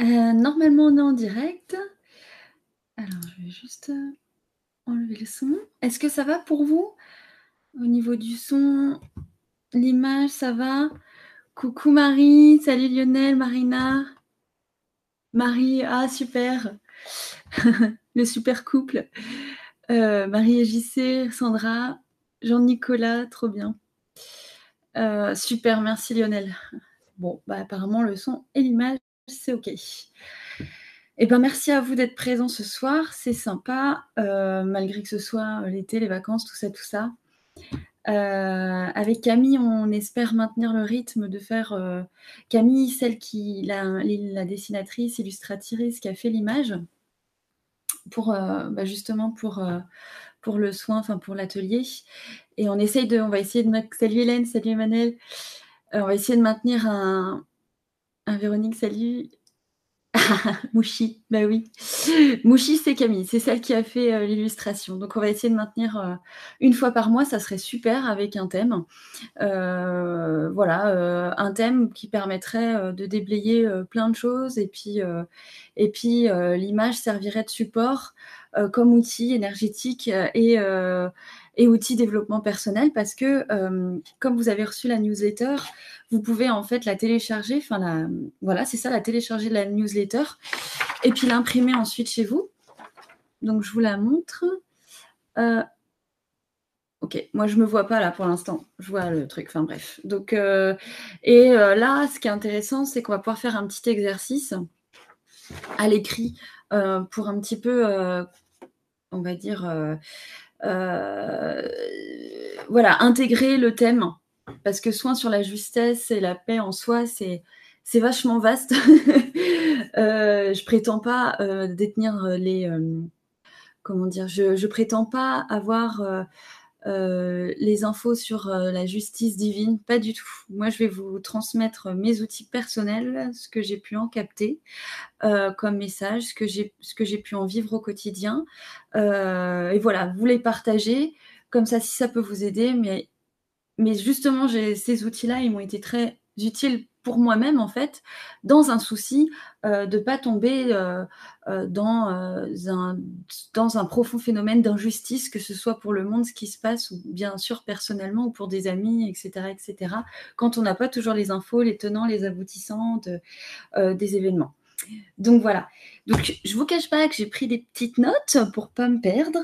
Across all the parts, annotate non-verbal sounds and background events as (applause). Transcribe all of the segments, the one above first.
Euh, normalement, on est en direct. Alors, je vais juste euh, enlever le son. Est-ce que ça va pour vous? Au niveau du son, l'image, ça va? Coucou Marie, salut Lionel, Marina. Marie, ah super. (laughs) le super couple. Euh, Marie et JC, Sandra, Jean-Nicolas, trop bien. Super, merci Lionel. Bon, bah, apparemment le son et l'image, c'est OK. Eh ben, merci à vous d'être présents ce soir, c'est sympa, euh, malgré que ce soit l'été, les vacances, tout ça, tout ça. avec Camille, on espère maintenir le rythme de faire Camille, celle qui la, la, dessinatrice, illustratrice qui a fait l'image, pour bah, justement pour pour le soin, enfin pour l'atelier. Et on essaye de, on va essayer de salut Hélène, salut Emmanuel, euh, on va essayer de maintenir un, Véronique, salut. (laughs) Mouchi, bah oui. Mouchi, c'est Camille, c'est celle qui a fait euh, l'illustration. Donc, on va essayer de maintenir euh, une fois par mois, ça serait super avec un thème. voilà, un thème qui permettrait de déblayer plein de choses et puis, et puis l'image servirait de support euh, comme outil énergétique euh, et, euh, et outil développement personnel parce que comme vous avez reçu la newsletter, vous pouvez en fait la télécharger, enfin voilà, c'est ça, la télécharger de la newsletter et puis l'imprimer ensuite chez vous. Donc je vous la montre. Ok, moi je me vois pas là pour l'instant. Je vois le truc. Enfin bref. Donc et là, ce qui est intéressant, c'est qu'on va pouvoir faire un petit exercice à l'écrit pour un petit peu on va dire, euh, euh, voilà, intégrer le thème. Parce que soin sur la justesse et la paix en soi, c'est c'est vachement vaste. (laughs) euh, je prétends pas euh, détenir les comment dire, je prétends pas avoir euh, les infos sur euh, la justice divine, pas du tout. Moi, je vais vous transmettre mes outils personnels, ce que j'ai pu en capter euh, comme message, ce que j'ai pu en vivre au quotidien. et voilà, vous les partagez, comme ça, si ça peut vous aider. Mais, mais justement, ces outils-là, ils m'ont été très utiles pour moi-même, en fait, dans un souci euh, de ne pas tomber euh, euh, dans, un, dans un profond phénomène d'injustice, que ce soit pour le monde, ce qui se passe, ou bien sûr personnellement, ou pour des amis, etc., etc., quand on n'a pas toujours les infos, les tenants, les aboutissants des événements. Donc voilà. Donc je vous cache pas que j'ai pris des petites notes pour pas me perdre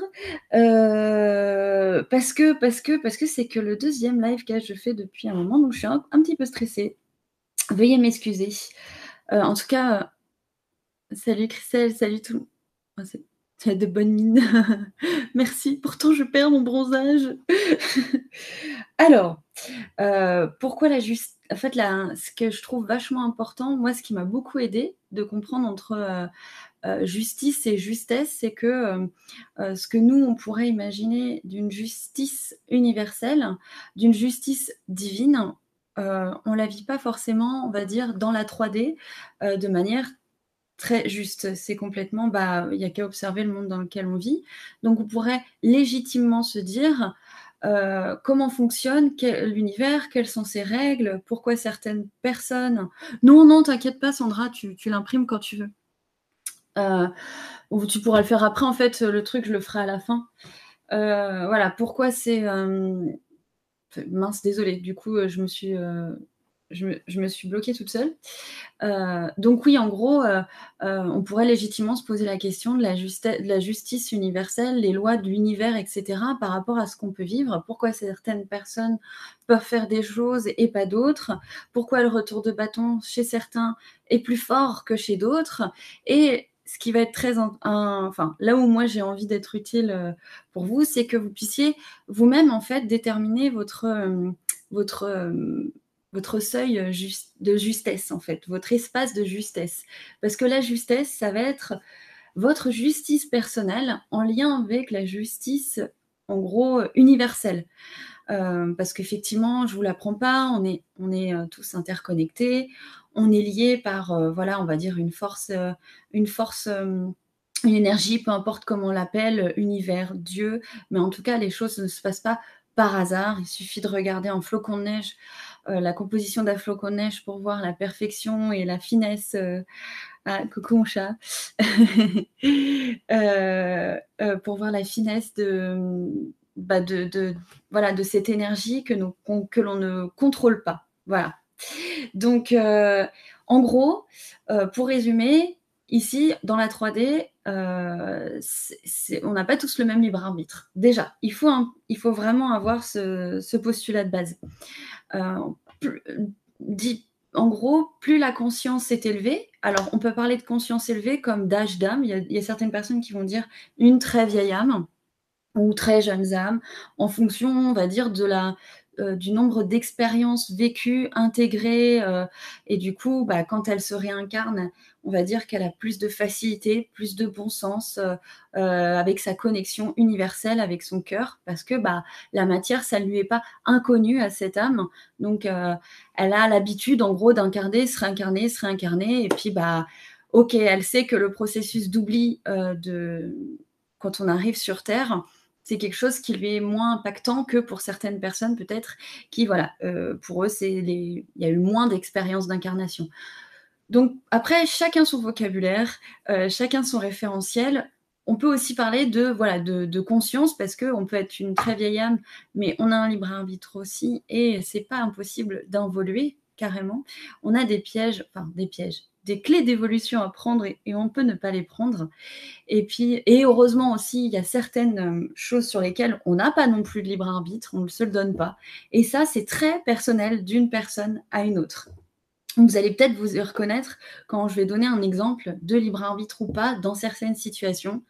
parce que parce que parce que c'est que le deuxième live que je fais depuis un moment donc je suis un petit peu stressée Veuillez m'excuser. Euh, en tout cas, euh, salut Christelle, salut tout le monde. C'est de bonnes mines. (laughs) Merci. Pourtant, je perds mon bronzage. (laughs) Alors, euh, pourquoi la justice En fait, ce que je trouve vachement important, moi, ce qui m'a beaucoup aidé de comprendre entre justice et justesse, c'est que ce que nous, on pourrait imaginer d'une justice universelle, d'une justice divine, euh, on la vit pas forcément, on va dire, dans la 3D euh, de manière très juste. C'est complètement, bah, il n'y a qu'à observer le monde dans lequel on vit. Donc, on pourrait légitimement se dire euh, comment fonctionne l'univers, quelles sont ses règles, pourquoi certaines personnes. Non, non, t'inquiète pas, Sandra, tu, l'imprimes quand tu veux. ou tu pourras le faire après, en fait, le truc, je le ferai à la fin. voilà, pourquoi c'est mince, désolée. Du coup, euh, je me suis, euh, je me, suis bloquée toute seule. Euh, donc oui, en gros, on pourrait légitimement se poser la question de la, de la justice universelle, les lois de l'univers, etc., par rapport à ce qu'on peut vivre. Pourquoi certaines personnes peuvent faire des choses et pas d'autres? Pourquoi le retour de bâton chez certains est plus fort que chez d'autres? Et ce qui va être très, enfin, là où moi j'ai envie d'être utile euh, pour vous, c'est que vous puissiez vous-même en fait déterminer votre euh, euh, votre seuil de justesse en fait, votre espace de justesse, parce que la justesse, ça va être votre justice personnelle en lien avec la justice en gros universelle. Parce qu'effectivement, je vous l'apprends pas, on est, on est tous interconnectés, on est lié par, euh, voilà, on va dire une force, euh, une force, euh, une énergie, peu importe comment on l'appelle, univers, Dieu, mais en tout cas, les choses ne se passent pas par hasard. Il suffit de regarder un flocon de neige la composition d'Afloconeige pour voir la perfection et la finesse. Ah, coucou mon chat. pour voir la finesse de, bah de, voilà, de cette énergie que, nous, que l'on ne contrôle pas. Voilà. Donc, en gros, pour résumer, ici, dans la 3D, euh, on n'a pas tous le même libre arbitre. Déjà, il faut, il faut vraiment avoir ce, postulat de base. Euh, dit, en gros, plus la conscience est élevée, alors on peut parler de conscience élevée comme d'âge d'âme. Il, y a certaines personnes qui vont dire une très vieille âme ou très jeunes âmes, en fonction, on va dire, de la, euh, du nombre d'expériences vécues, intégrées, euh, et du coup, bah, quand elle se réincarne, on va dire qu'elle a plus de facilité, plus de bon sens euh, avec sa connexion universelle avec son cœur, parce que bah, la matière, ça ne lui est pas inconnu à cette âme. Donc, elle a l'habitude, en gros, d'incarner, se réincarner, se réincarner, et puis, bah, ok, elle sait que le processus d'oubli de quand on arrive sur Terre, c'est quelque chose qui lui est moins impactant que pour certaines personnes peut-être qui, voilà, euh, pour eux, c'est il y a eu moins d'expérience d'incarnation. Donc après, chacun son vocabulaire, euh, chacun son référentiel. On peut aussi parler de voilà de, conscience parce que on peut être une très vieille âme, mais on a un libre arbitre aussi et c'est pas impossible d'involuer carrément. On a des pièges, enfin des pièges, des clés d'évolution à prendre et, on peut ne pas les prendre. Et puis, et heureusement aussi, il y a certaines euh, choses sur lesquelles on n'a pas non plus de libre arbitre, on ne se le donne pas. Et ça, c'est très personnel d'une personne à une autre. Vous allez peut-être vous reconnaître quand je vais donner un exemple de libre arbitre ou pas dans certaines situations.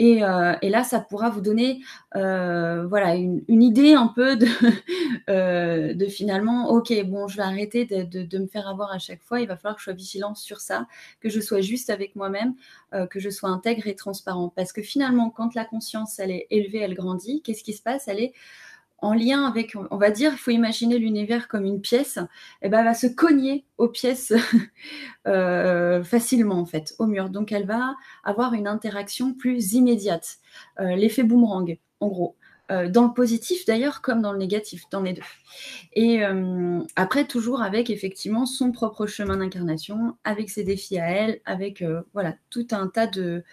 Euh, et, là, ça pourra vous donner euh, voilà, une, idée un peu (laughs) euh, de, finalement, ok, bon, je vais arrêter de, me faire avoir à chaque fois, il va falloir que je sois vigilante sur ça, que je sois juste avec moi-même, que je sois intègre et transparent. Parce que finalement, quand la conscience, elle est élevée, elle grandit, qu'est-ce qui se passe? Elle est en lien avec, on va dire, il faut imaginer l'univers comme une pièce, et eh ben, elle va se cogner aux pièces (laughs) euh, facilement, en fait, au mur. Donc, elle va avoir une interaction plus immédiate. Euh, l'effet boomerang, en gros. Euh, dans le positif d'ailleurs comme dans le négatif, dans les deux. Et après, toujours avec effectivement son propre chemin d'incarnation, avec ses défis à elle, avec voilà tout un tas de,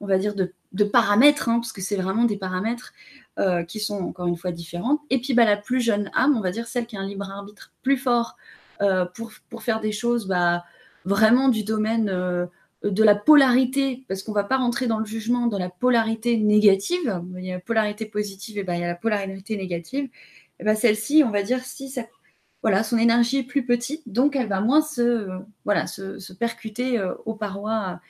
on va dire, de, paramètres, hein, parce que c'est vraiment des paramètres euh, qui sont encore une fois différentes. Et puis bah, la plus jeune âme, on va dire celle qui a un libre arbitre plus fort euh, pour, pour, faire des choses bah, vraiment du domaine euh, de la polarité, parce qu'on ne va pas rentrer dans le jugement de la polarité négative. Il y a la polarité positive et bah, il y a la polarité négative. Et bah, celle-ci, on va dire si ça, voilà, son énergie est plus petite, donc elle va moins se, voilà, se percuter aux parois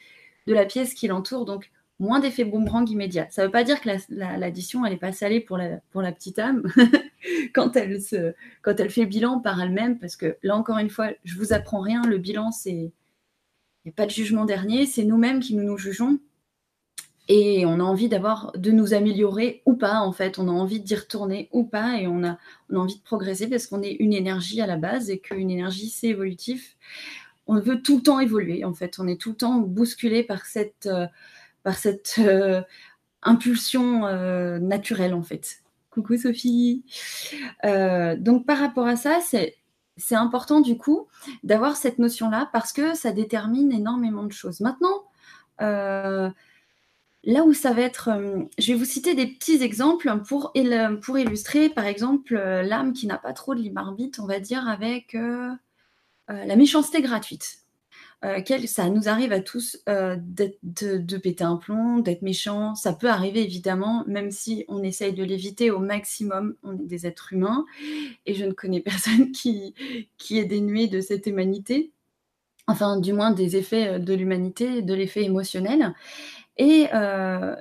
de la pièce qui l'entoure. Donc moins d'effet boomerang immédiat. Ça ne veut pas dire que l'addition, elle n'est pas salée pour la, petite âme (laughs) quand, elle fait le bilan par elle-même, parce que là, encore une fois, je vous apprends rien, le bilan, c'est... Il n'y a pas de jugement dernier, c'est nous-mêmes qui nous, nous jugeons. Et on a envie d'avoir, de nous améliorer ou pas, en fait. On a envie d'y retourner ou pas, et on a, on a envie de progresser parce qu'on est une énergie à la base et qu'une énergie, c'est évolutif. On veut tout le temps évoluer, en fait. On est tout le temps bousculé par cette... Euh, par cette euh, impulsion euh, naturelle en fait. Coucou Sophie. Euh, donc par rapport à ça, c'est important du coup d'avoir cette notion-là parce que ça détermine énormément de choses. Maintenant, là où ça va être, je vais vous citer des petits exemples pour, pour illustrer, par exemple, l'âme qui n'a pas trop de libre on va dire, avec la méchanceté gratuite. Euh, ça nous arrive à tous euh, de, péter un plomb, d'être méchant. Ça peut arriver évidemment, même si on essaye de l'éviter au maximum. On est des êtres humains et je ne connais (laughs) personne qui, qui est dénué de cette humanité, enfin du moins des effets euh, de l'humanité, de l'effet émotionnel. Et,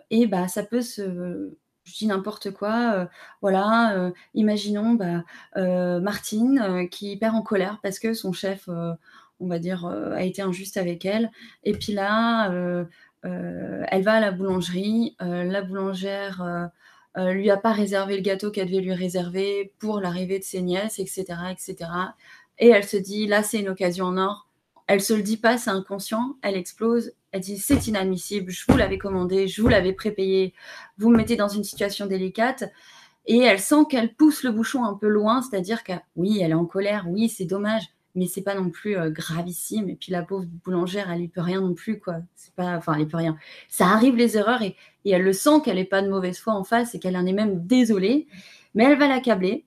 et bah, ça peut se je dis n'importe quoi, voilà, imaginons bah, Martine qui perd en colère parce que son chef, on va dire, euh, a été injuste avec elle. Et puis là, euh, euh, elle va à la boulangerie, la boulangère lui a pas réservé le gâteau qu'elle devait lui réserver pour l'arrivée de ses nièces, etc., etc. Et elle se dit, là, c'est une occasion en or. Elle se le dit pas, c'est inconscient. Elle explose. Elle dit, c'est inadmissible. Je vous l'avais commandé, je vous l'avais prépayé. Vous me mettez dans une situation délicate. Et elle sent qu'elle pousse le bouchon un peu loin, c'est-à-dire que oui, elle est en colère, oui, c'est dommage, mais c'est pas non plus euh, gravissime. Et puis la pauvre boulangère, elle n'y peut rien non plus, quoi. C'est pas, enfin, elle n'y peut rien. Ça arrive les erreurs et, elle le sent qu'elle n'est pas de mauvaise foi en face et qu'elle en est même désolée, mais elle va l'accabler.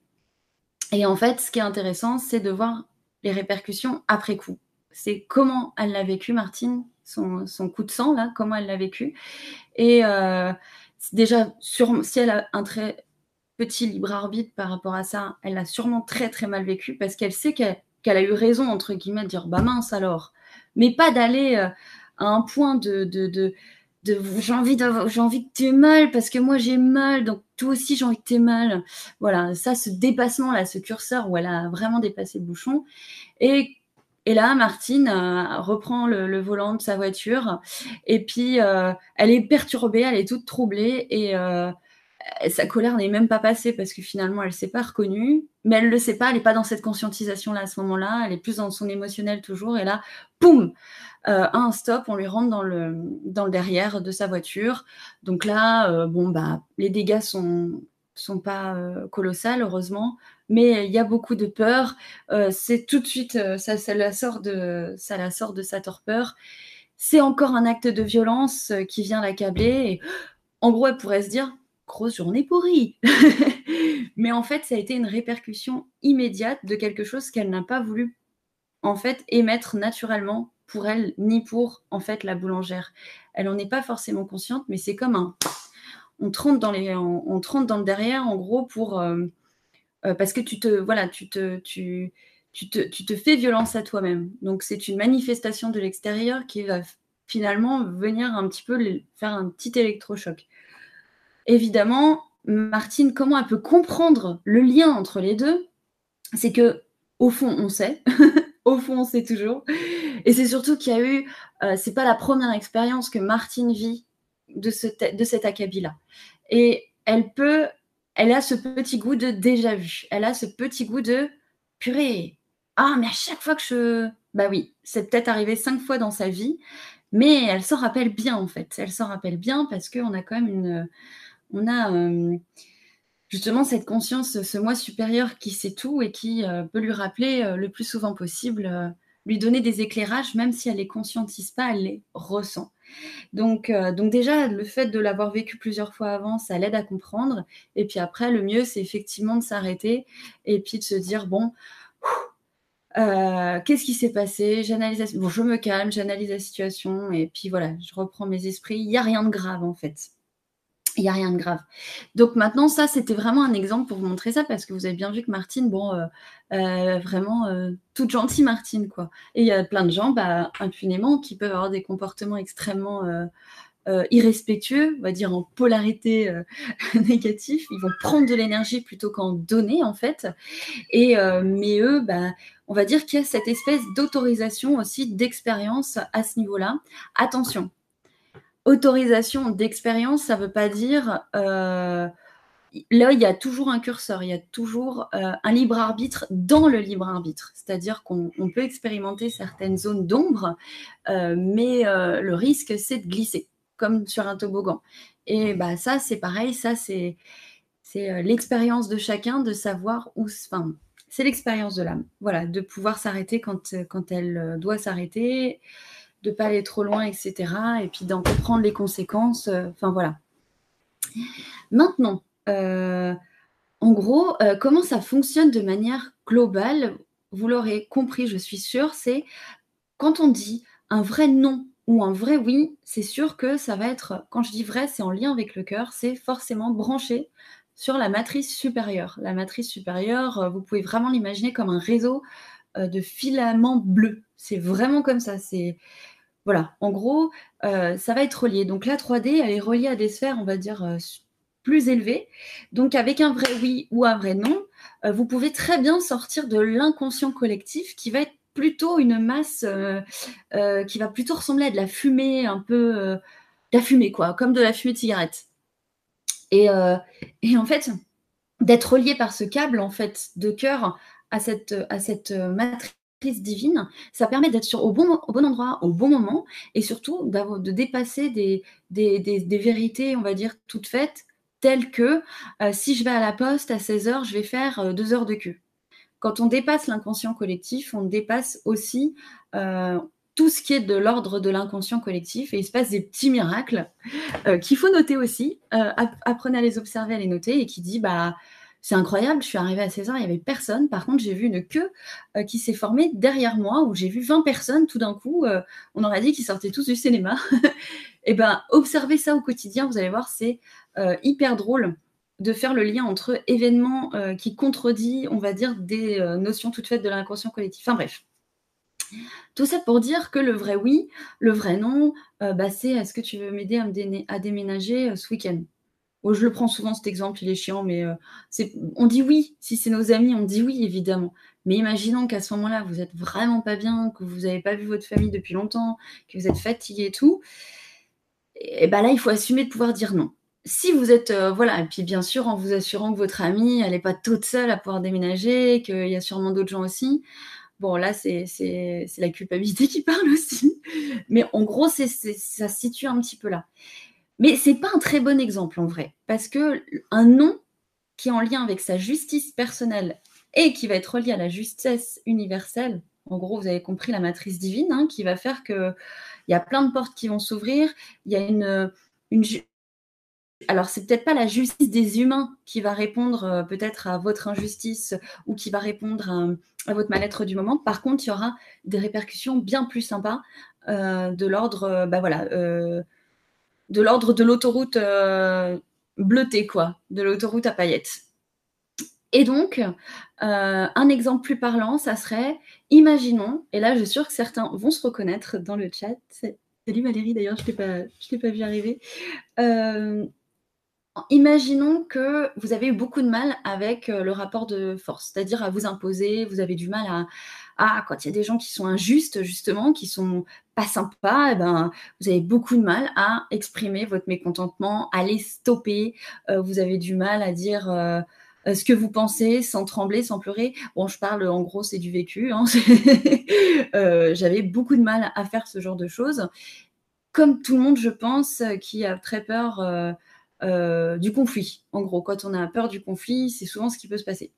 Et en fait, ce qui est intéressant, c'est de voir les répercussions après coup. C'est comment elle l'a vécu, Martine, son, coup de sang, là, comment elle l'a vécu. Et euh, déjà, si elle a un très petit libre arbitre par rapport à ça, elle l'a sûrement très très mal vécu parce qu'elle sait qu'elle a eu raison, entre guillemets, de dire bah mince alors. Mais pas d'aller euh, à un point de, de, de, j'ai envie, envie que tu aies mal parce que moi j'ai mal, donc toi aussi j'ai envie que tu aies mal. Voilà, ça, ce dépassement là, ce curseur où elle a vraiment dépassé le bouchon. Et et là, Martine euh, reprend le, volant de sa voiture et puis euh, elle est perturbée, elle est toute troublée et sa colère n'est même pas passée parce que finalement elle s'est pas reconnue, mais elle le sait pas, elle n'est pas dans cette conscientisation là à ce moment-là, elle est plus dans son émotionnel toujours et là, poum, un stop, on lui rentre dans le dans le derrière de sa voiture. Donc là, bon bah les dégâts sont sont pas colossales heureusement, mais il y a beaucoup de peur. Euh, c'est tout de suite, euh, ça, ça, la sort de, ça la sort de sa torpeur. C'est encore un acte de violence euh, qui vient l'accabler. En gros, elle pourrait se dire grosse journée pourrie. (laughs) mais en fait, ça a été une répercussion immédiate de quelque chose qu'elle n'a pas voulu en fait émettre naturellement pour elle ni pour en fait la boulangère. Elle n'en est pas forcément consciente, mais c'est comme un on te rentre dans les on, on dans le derrière en gros pour euh, parce que tu te, voilà, tu te, tu, tu te, tu te fais violence à toi-même. Donc c'est une manifestation de l'extérieur qui va finalement venir un petit peu faire un petit électrochoc. Évidemment, Martine, comment elle peut comprendre le lien entre les deux? C'est que au fond, on sait. (laughs) au fond, on sait toujours. Et c'est surtout qu'il y a eu, euh, c'est pas la première expérience que Martine vit de, ce de cet acabit-là. Et elle peut elle a ce petit goût de déjà vu. Elle a ce petit goût de purée. Ah, mais à chaque fois que je. Bah oui, c'est peut-être arrivé cinq fois dans sa vie, mais elle s'en rappelle bien en fait. Elle s'en rappelle bien parce qu'on a quand même une. On a euh, justement cette conscience, ce moi supérieur qui sait tout et qui euh, peut lui rappeler euh, le plus souvent possible, lui donner des éclairages, même si elle les conscientise pas, elle les ressent. Donc, donc déjà, le fait de l'avoir vécu plusieurs fois avant, ça l'aide à comprendre. Et puis après, le mieux, c'est effectivement de s'arrêter et puis de se dire, bon, qu'est-ce qui s'est passé? J'analyse, bon, je me calme, j'analyse la situation et puis voilà, je reprends mes esprits. Il n'y a rien de grave en fait. Il n'y a rien de grave. Donc maintenant, ça, c'était vraiment un exemple pour vous montrer ça, parce que vous avez bien vu que Martine, bon, euh, euh, vraiment euh, toute gentille Martine, quoi. Et il y a plein de gens, bah, impunément, qui peuvent avoir des comportements extrêmement irrespectueux, on va dire en polarité (laughs) négative. Ils vont prendre de l'énergie plutôt qu'en donner, en fait. Et, mais eux, bah, on va dire qu'il y a cette espèce d'autorisation aussi, d'expérience à ce niveau-là. Attention, autorisation d'expérience, ça ne veut pas dire. Euh, là, il y a toujours un curseur, il y a toujours euh, un libre arbitre dans le libre arbitre. C'est-à-dire qu'on peut expérimenter certaines zones d'ombre, euh, mais le risque, c'est de glisser, comme sur un toboggan. Et bah, ça, c'est pareil, ça, c'est l'expérience de chacun de savoir où. Enfin, c'est l'expérience de l'âme. Voilà, de pouvoir s'arrêter quand, quand elle doit s'arrêter de pas aller trop loin, etc. Et puis d'en comprendre les conséquences. Euh, enfin voilà. Maintenant, euh, en gros, euh, comment ça fonctionne de manière globale? Vous l'aurez compris, je suis sûre, c'est quand on dit un vrai non ou un vrai oui, c'est sûr que ça va être, quand je dis vrai, c'est en lien avec le cœur, c'est forcément branché sur la matrice supérieure. La matrice supérieure, vous pouvez vraiment l'imaginer comme un réseau de filaments bleus. C'est vraiment comme ça. C'est voilà, en gros, euh, ça va être relié. Donc la 3D, elle est reliée à des sphères, on va dire, euh, plus élevées. Donc avec un vrai oui ou un vrai non, euh, vous pouvez très bien sortir de l'inconscient collectif qui va être plutôt une masse qui va plutôt ressembler à de la fumée, un peu de la fumée, quoi, comme de la fumée de cigarette. Et, en fait, d'être relié par ce câble en fait de cœur à cette, à cette matrice divine, ça permet d'être au, bon, endroit, au bon moment, et surtout de dépasser des, vérités, on va dire, toutes faites, telle que si je vais à la poste à 16 heures, je vais faire deux heures de queue. Quand on dépasse l'inconscient collectif, on dépasse aussi tout ce qui est de l'ordre de l'inconscient collectif et il se passe des petits miracles qu'il faut noter aussi. apprenez à les observer, à les noter et qui dit bah c'est incroyable, je suis arrivée à 16 heures, il n'y avait personne. Par contre, j'ai vu une queue euh, qui s'est formée derrière moi, où j'ai vu 20 personnes tout d'un coup. Euh, on aurait dit qu'ils sortaient tous du cinéma. et (laughs) eh ben, observez ça au quotidien, vous allez voir, c'est euh, hyper drôle de faire le lien entre événements qui contredit, on va dire, des notions toutes faites de l'inconscient collectif. Enfin bref. Tout ça pour dire que le vrai oui, le vrai non, bah, c'est est-ce que tu veux m'aider à, déménager ce week-end? Oh, je le prends souvent cet exemple, il est chiant, mais euh, on dit oui. Si c'est nos amis, on dit oui, évidemment. Mais imaginons qu'à ce moment-là, vous êtes vraiment pas bien, que vous n'avez pas vu votre famille depuis longtemps, que vous êtes fatigué et tout. Et ben là, il faut assumer de pouvoir dire non. Si vous êtes, euh, voilà, et puis bien sûr, en vous assurant que votre amie, elle n'est pas toute seule à pouvoir déménager, qu'il y a sûrement d'autres gens aussi. Bon, là, c'est la culpabilité qui (laughs) parle aussi. Mais en gros, ça se situe un petit peu là. Mais c'est pas un très bon exemple en vrai, parce que un non qui est en lien avec sa justice personnelle et qui va être relié à la justice universelle, en gros, vous avez compris la matrice divine, hein, qui va faire que il y a plein de portes qui vont s'ouvrir. Il y a une, une alors c'est peut-être pas la justice des humains qui va répondre euh, peut-être à votre injustice ou qui va répondre à, votre mal-être du moment. Par contre, il y aura des répercussions bien plus sympas euh, de l'ordre, euh, bah voilà de l'ordre de l'autoroute euh, bleutée, quoi, de l'autoroute à paillettes. Et donc, euh, un exemple plus parlant, ça serait, imaginons, et là je suis sûre que certains vont se reconnaître dans le chat. Salut Valérie, d'ailleurs, je ne t'ai pas, vu arriver. Euh, imaginons que vous avez eu beaucoup de mal avec le rapport de force, c'est-à-dire à vous imposer, vous avez du mal à, ah, quand il y a des gens qui sont injustes, justement, qui sont pas sympas, eh ben, vous avez beaucoup de mal à exprimer votre mécontentement, à les stopper. Euh, vous avez du mal à dire euh, ce que vous pensez sans trembler, sans pleurer. Bon, je parle en gros, c'est du vécu. Hein. (laughs) Euh, j'avais beaucoup de mal à faire ce genre de choses. Comme tout le monde, je pense, qui a très peur du conflit. En gros, quand on a peur du conflit, c'est souvent ce qui peut se passer.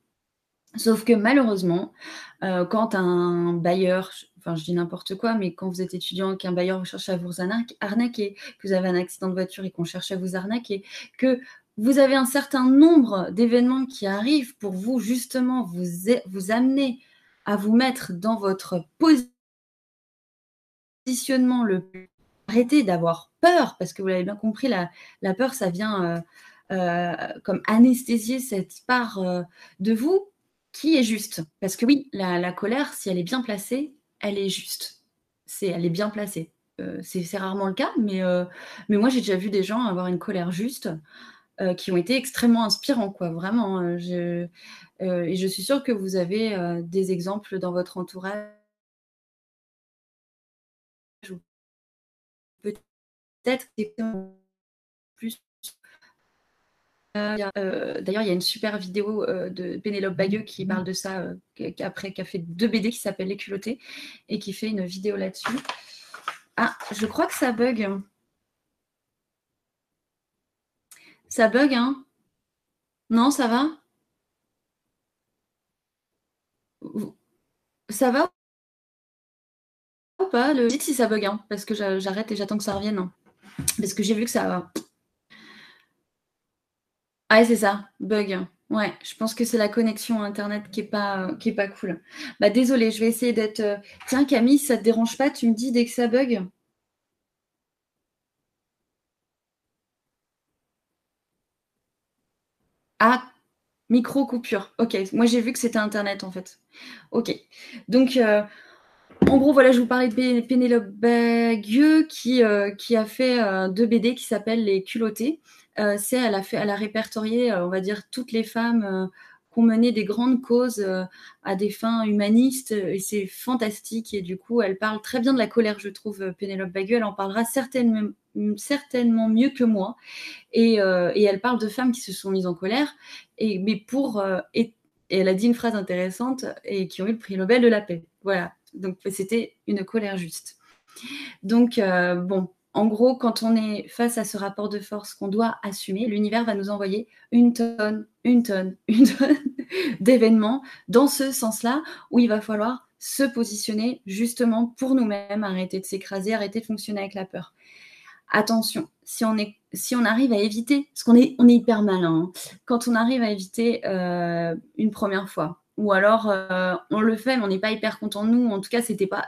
Sauf que malheureusement, quand un bailleur, enfin je dis n'importe quoi, mais quand vous êtes étudiant, qu'un bailleur cherche à vous arnaquer, que vous avez un accident de voiture et qu'on cherche à vous arnaquer, que vous avez un certain nombre d'événements qui arrivent pour vous justement vous, vous amener à vous mettre dans votre positionnement le plus. D'avoir peur, parce que vous l'avez bien compris, la, peur, ça vient euh, euh, comme anesthésier cette part de vous qui est juste. Parce que oui, la, colère, si elle est bien placée, elle est juste. C'est, elle est bien placée. Euh, c'est, rarement le cas, mais, euh, mais moi j'ai déjà vu des gens avoir une colère juste euh, qui ont été extrêmement inspirants, quoi, vraiment. Hein. Je, et je suis sûre que vous avez des exemples dans votre entourage. Peut-être plus euh, d'ailleurs, il y a une super vidéo euh, de Pénélope Bagueux qui parle de ça, euh, après, qui a fait deux BD qui s'appellent Les culottés et qui fait une vidéo là-dessus. Ah, je crois que ça bug. Ça bug, hein? Non, ça va? Ça va ou pas? Le dites si ça bug, hein, parce que j'arrête et j'attends que ça revienne. Hein. Parce que j'ai vu que ça ah, c'est ça, bug. Ouais, je pense que c'est la connexion Internet qui est pas, qui est pas cool. Bah, désolé, je vais essayer d'être. Euh, tiens, Camille, ça te dérange pas Tu me dis dès que ça bug? Ah, micro coupure. Ok, moi j'ai vu que c'était Internet en fait. Ok. Donc, euh, en gros, voilà, je vous parlais de Pénélope Bagueux qui, euh, qui a fait deux BD qui s'appellent Les culottés. Euh, c'est elle a répertorié, euh, on va dire, toutes les femmes euh, qui ont mené des grandes causes à des fins humanistes et c'est fantastique. Et du coup elle parle très bien de la colère je trouve Pénélope Bagueux elle en parlera certainement, mieux que moi. Et, elle parle de femmes qui se sont mises en colère. Et mais pour elle a dit une phrase intéressante et qui ont eu le prix Nobel de la paix. Voilà donc c'était une colère juste donc bon en gros, quand on est face à ce rapport de force qu'on doit assumer, l'univers va nous envoyer une tonne, une tonne, (laughs) une tonne d'événements dans ce sens-là, où il va falloir se positionner justement pour nous-mêmes, arrêter de s'écraser, arrêter de fonctionner avec la peur. Attention, si on, est, si on arrive à éviter, parce qu'on est, on est hyper malin, hein, quand on arrive à éviter euh, une première fois, ou alors euh, on le fait, mais on n'est pas hyper content de nous, en tout cas, c'était pas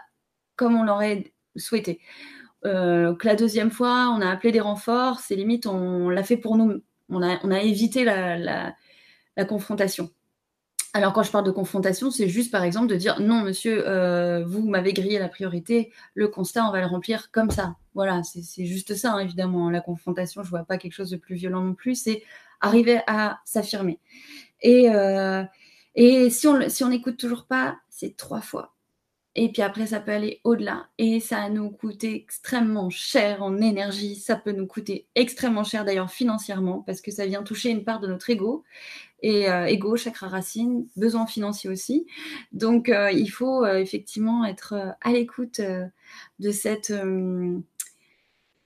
comme on l'aurait souhaité. Euh, la deuxième fois, on a appelé des renforts, c'est limite, on l'a fait pour nous. On a, évité la, confrontation. Alors quand je parle de confrontation, c'est juste par exemple de dire non monsieur, euh, vous m'avez grillé la priorité, le constat on va le remplir comme ça. Voilà, c'est juste ça hein, évidemment. La confrontation, je vois pas quelque chose de plus violent non plus. C'est arriver à s'affirmer. Et, et si on si n'écoute toujours pas, c'est trois fois. Et puis après, ça peut aller au-delà. Et ça nous coûter extrêmement cher en énergie. Ça peut nous coûter extrêmement cher d'ailleurs financièrement parce que ça vient toucher une part de notre ego. Et euh, ego, chakra racine, besoin financier aussi. Donc euh, il faut euh, effectivement être à l'écoute de cette,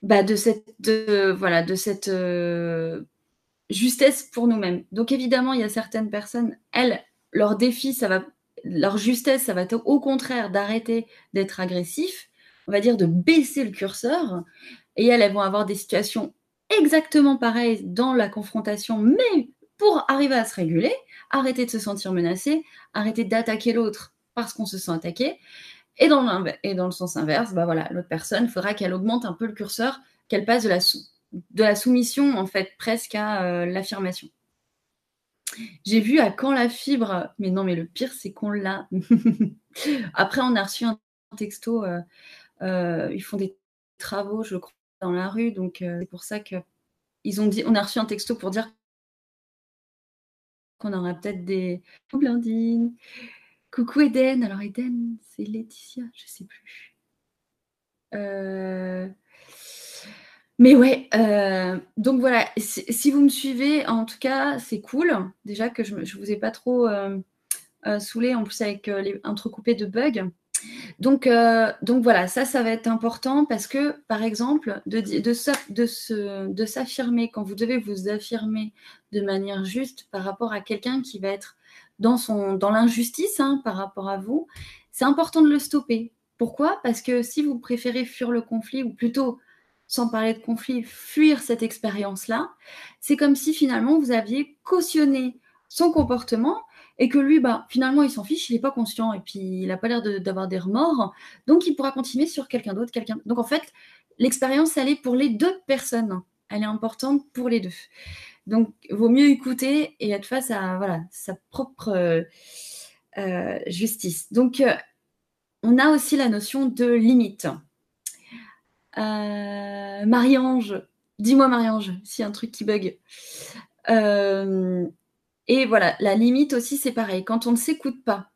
bah, de cette, voilà, de cette justesse pour nous-mêmes. Donc évidemment, il y a certaines personnes, elles, leur défi, ça va leur justesse, ça va être au contraire d'arrêter d'être agressif, on va dire de baisser le curseur, et elles, elles vont avoir des situations exactement pareilles dans la confrontation, mais pour arriver à se réguler, arrêter de se sentir menacé, arrêter d'attaquer l'autre parce qu'on se sent attaqué, et dans, et dans le sens inverse, bah voilà, l'autre personne, il faudra qu'elle augmente un peu le curseur, qu'elle passe de la, de la soumission, en fait, presque à euh, l'affirmation. J'ai vu à quand la fibre, mais non, mais le pire, c'est qu'on l'a. (laughs) Après, on a reçu un texto. Euh, euh, ils font des travaux, je crois, dans la rue, donc euh, c'est pour ça que ils ont dit. On a reçu un texto pour dire qu'on aura peut-être des. Coucou Blandine. Coucou Eden. Alors Eden, c'est Laetitia, je sais plus. Mais ouais, euh, donc voilà, si, vous me suivez, en tout cas, c'est cool. Déjà que je ne vous ai pas trop euh, euh, saoulé, en plus avec les entrecoupés de bugs. Donc, donc voilà, ça, ça va être important parce que, par exemple, de, de, de s'affirmer, quand vous devez vous affirmer de manière juste par rapport à quelqu'un qui va être dans, son, dans l'injustice hein, par rapport à vous, c'est important de le stopper. Pourquoi? Parce que si vous préférez fuir le conflit, ou plutôt sans parler de conflit, fuir cette expérience-là, c'est comme si finalement vous aviez cautionné son comportement et que lui, bah, finalement, il s'en fiche, il n'est pas conscient et puis il n'a pas l'air d'avoir des remords, donc il pourra continuer sur quelqu'un d'autre, quelqu'un. Donc en fait, l'expérience, elle est pour les deux personnes, elle est importante pour les deux. Donc, vaut mieux écouter et être face à voilà sa propre euh, euh, justice. Donc, euh, on a aussi la notion de limite. Euh, Marie-Ange, dis-moi Marie-Ange, s'il y a un truc qui bug. Euh, et voilà, la limite aussi, c'est pareil. Quand on ne s'écoute pas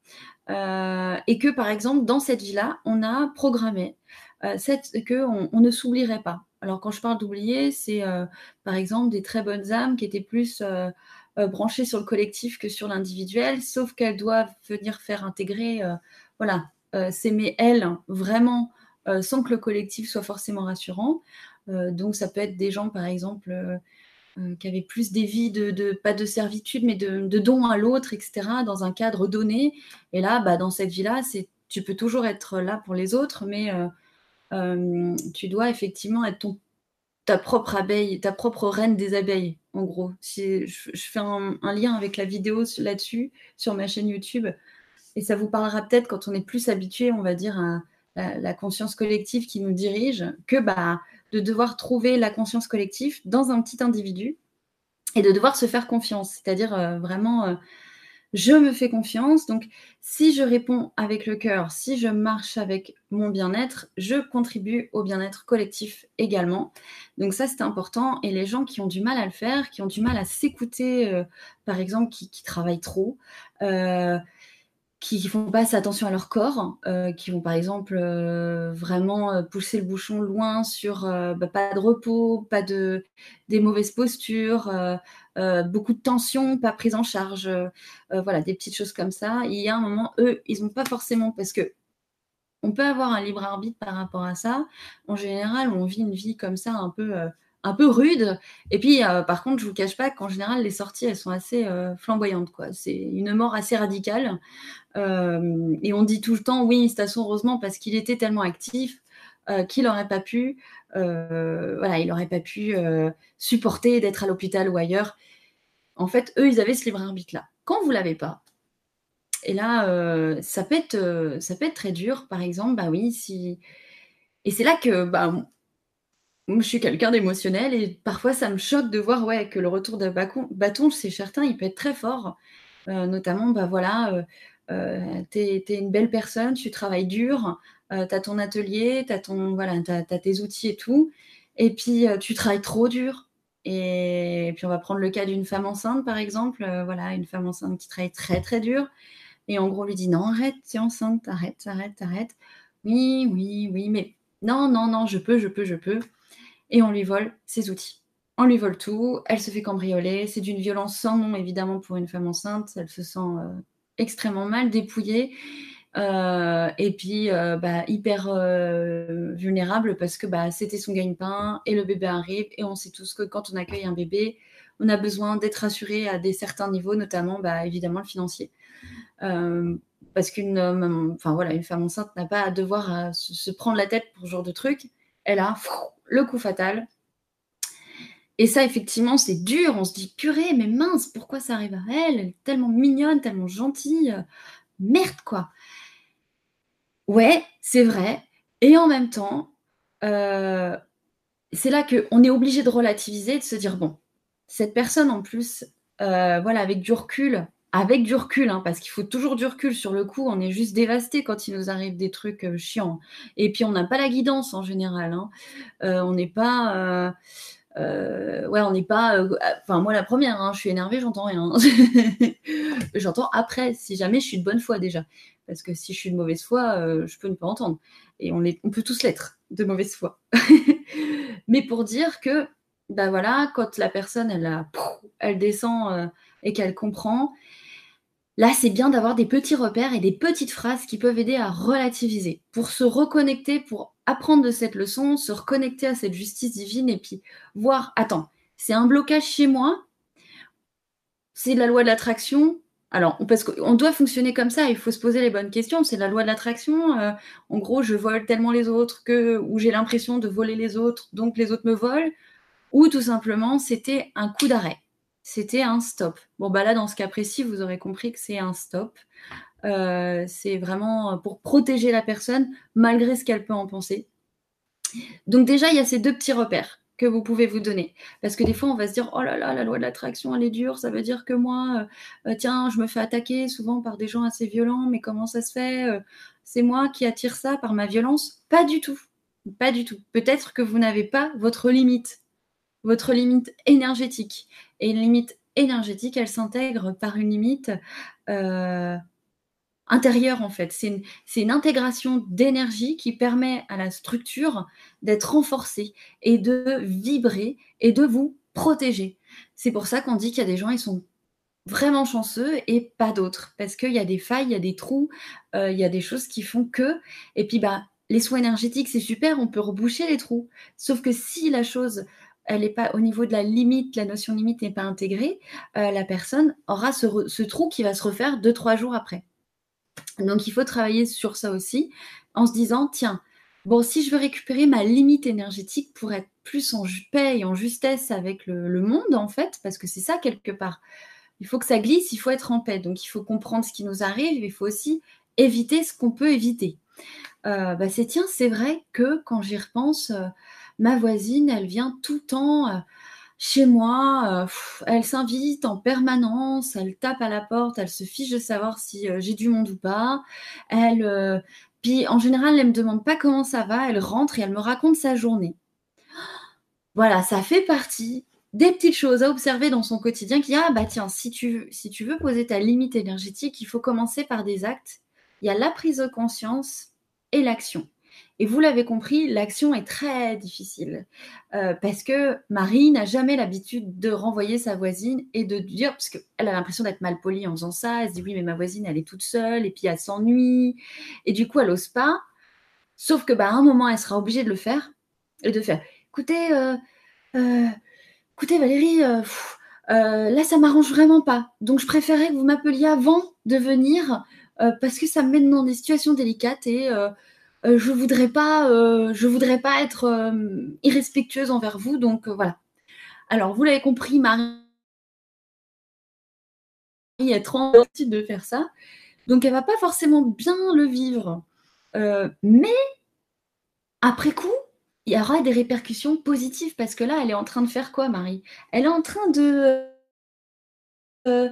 euh, et que, par exemple, dans cette vie-là, on a programmé que on, ne s'oublierait pas. Alors, quand je parle d'oublier, c'est par exemple des très bonnes âmes qui étaient plus branchées sur le collectif que sur l'individuel, sauf qu'elles doivent venir faire intégrer, voilà, s'aimer elles vraiment euh, sans que le collectif soit forcément rassurant. Euh, donc ça peut être des gens, par exemple, euh, qui avaient plus des vies de, pas de servitude, mais de, de dons à l'autre, etc., dans un cadre donné. Et là, bah, dans cette vie-là, tu peux toujours être là pour les autres, mais tu dois effectivement être ton, ta propre abeille, ta propre reine des abeilles, en gros. Si, je, fais un, un, lien avec la vidéo là-dessus, sur ma chaîne YouTube, et ça vous parlera peut-être quand on est plus habitué, on va dire, à, la, conscience collective qui nous dirige que bah, de devoir trouver la conscience collective dans un petit individu et de devoir se faire confiance. C'est-à-dire euh, vraiment, euh, je me fais confiance. Donc, si je réponds avec le cœur, si je marche avec mon bien-être, je contribue au bien-être collectif également. Donc ça, c'est important. Et les gens qui ont du mal à le faire, qui ont du mal à s'écouter, euh, par exemple, qui, qui travaillent trop, qui font pas attention à leur corps, euh, qui vont par exemple euh, vraiment euh, pousser le bouchon loin sur bah, pas de repos, pas de des mauvaises postures, beaucoup de tension, pas prise en charge, voilà des petites choses comme ça. Il y a un moment, eux, ils n'ont pas forcément parce que on peut avoir un libre arbitre par rapport à ça. En général, on vit une vie comme ça un peu, un peu rude. Et puis, euh, par contre, je vous cache pas qu'en général, les sorties, elles sont assez euh, flamboyantes. Quoi. C'est une mort assez radicale. et on dit tout le temps, oui, station heureusement, parce qu'il était tellement actif qu'il n'aurait pas pu, voilà, il n'aurait pas pu supporter d'être à l'hôpital ou ailleurs. En fait, eux, ils avaient ce libre arbitre-là. Quand vous l'avez pas, et là, euh, ça, peut être, euh, ça peut être très dur, par exemple, bah oui, si. Et c'est là que bah, moi, je suis quelqu'un d'émotionnel et parfois ça me choque de voir ouais, que le retour de bâton, c'est certain, il peut être très fort. Euh, notamment, bah voilà, tu es, une belle personne, tu travailles dur, tu as ton atelier, tu as, voilà, tes outils et tout, et puis tu travailles trop dur. Et, puis on va prendre le cas d'une femme enceinte, par exemple, voilà, une femme enceinte qui travaille très très dur. Et en gros, on lui dit non, arrête, tu es enceinte, arrête, arrête, arrête. Oui, oui, oui, mais non, non, non, je peux, je peux, je peux. Et on lui vole ses outils. On lui vole tout, elle se fait cambrioler. C'est d'une violence sans nom, évidemment, pour une femme enceinte. Elle se sent euh, extrêmement mal, dépouillée. Euh, et puis euh, bah, hyper vulnérable parce que bah, c'était son gagne-pain et le bébé arrive et on sait tous que quand on accueille un bébé, on a besoin d'être assuré à des certains niveaux, notamment bah, évidemment le financier. Parce qu'une enfin, voilà, une femme enceinte n'a pas à devoir se, prendre la tête pour ce genre de truc. Elle a le coup fatal. Et ça, effectivement, c'est dur. On se dit, purée, mais mince, pourquoi ça arrive à elle? Elle est tellement mignonne, tellement gentille. Merde, quoi. Ouais, c'est vrai. Et en même temps, euh, c'est là qu'on est obligé de relativiser, de se dire, bon, cette personne en plus, voilà, avec du recul, avec du recul, hein, parce qu'il faut toujours du recul sur le coup, on est juste dévasté quand il nous arrive des trucs euh, chiants. Et puis on n'a pas la guidance en général. Hein. Euh, on n'est pas. Euh, ouais, on n'est pas. Enfin, moi la première, hein, je suis énervée, j'entends rien. (laughs) j'entends après, si jamais je suis de bonne foi déjà. Parce que si je suis de mauvaise foi, je peux ne pas entendre. Et on, peut tous l'être de mauvaise foi. (laughs) Mais pour dire que, ben voilà, quand la personne, elle descend et qu'elle comprend, Là, c'est bien d'avoir des petits repères et des petites phrases qui peuvent aider à relativiser, pour se reconnecter, pour apprendre de cette leçon, se reconnecter à cette justice divine et puis voir, attends, c'est un blocage chez moi, c'est la loi de l'attraction? Alors, parce qu'on doit fonctionner comme ça, il faut se poser les bonnes questions. C'est la loi de l'attraction. Euh, en gros, je vole tellement les autres que, ou j'ai l'impression de voler les autres, donc les autres me volent. Ou tout simplement, c'était un coup d'arrêt c'était un stop. Bon, bah là, dans ce cas précis, vous aurez compris que c'est un stop. Euh, c'est vraiment pour protéger la personne malgré ce qu'elle peut en penser. Donc déjà, il y a ces deux petits repères que vous pouvez vous donner. Parce que des fois, on va se dire, oh là là, la loi de l'attraction, elle est dure, ça veut dire que moi, euh, euh, tiens, je me fais attaquer souvent par des gens assez violents, mais comment ça se fait C'est moi qui attire ça par ma violence? Pas du tout. Pas du tout. Peut-être que vous n'avez pas votre limite, votre limite énergétique. Et une limite énergétique, elle s'intègre par une limite euh, intérieure en fait. C'est une, intégration d'énergie qui permet à la structure d'être renforcée et de vibrer et de vous protéger. C'est pour ça qu'on dit qu'il y a des gens, ils sont vraiment chanceux et pas d'autres. Parce qu'il y a des failles, il y a des trous, euh, il y a des choses qui font que. Et puis, bah, les soins énergétiques, c'est super, on peut reboucher les trous. Sauf que si la chose elle n'est pas au niveau de la limite, la notion limite n'est pas intégrée, euh, la personne aura ce, trou qui va se refaire deux, trois jours après. Donc il faut travailler sur ça aussi en se disant, tiens, bon, si je veux récupérer ma limite énergétique pour être plus en paix et en justesse avec le, monde, en fait, parce que c'est ça quelque part. Il faut que ça glisse, il faut être en paix. Donc il faut comprendre ce qui nous arrive, il faut aussi éviter ce qu'on peut éviter. Euh, bah, c'est tiens, c'est vrai que quand j'y repense, euh, ma voisine, elle vient tout le temps euh, chez moi, euh, elle s'invite en permanence, elle tape à la porte, elle se fiche de savoir si euh, j'ai du monde ou pas. Elle, puis en général, elle ne me demande pas comment ça va, elle rentre et elle me raconte sa journée. Voilà, ça fait partie des petites choses à observer dans son quotidien qui, ah bah tiens, si tu, si tu veux poser ta limite énergétique, il faut commencer par des actes. Il y a la prise de conscience et l'action. Et vous l'avez compris, l'action est très difficile euh, parce que Marie n'a jamais l'habitude de renvoyer sa voisine et de dire, parce qu'elle a l'impression d'être mal polie en faisant ça, elle se dit oui mais ma voisine elle est toute seule et puis elle s'ennuie et du coup elle n'ose pas. Sauf que, bah, à un moment, elle sera obligée de le faire et de faire. Écoutez, euh, euh, écoutez Valérie, là, ça m'arrange vraiment pas. Donc, je préférais que vous m'appeliez avant de venir parce que ça me met dans des situations délicates et je voudrais pas, je voudrais pas être irrespectueuse envers vous. Donc, voilà. Alors, vous l'avez compris, Marie est trop de faire ça. Donc, elle va pas forcément bien le vivre. mais après coup, il y aura des répercussions positives parce que là, elle est en train de faire quoi, Marie? Elle est en train de, euh,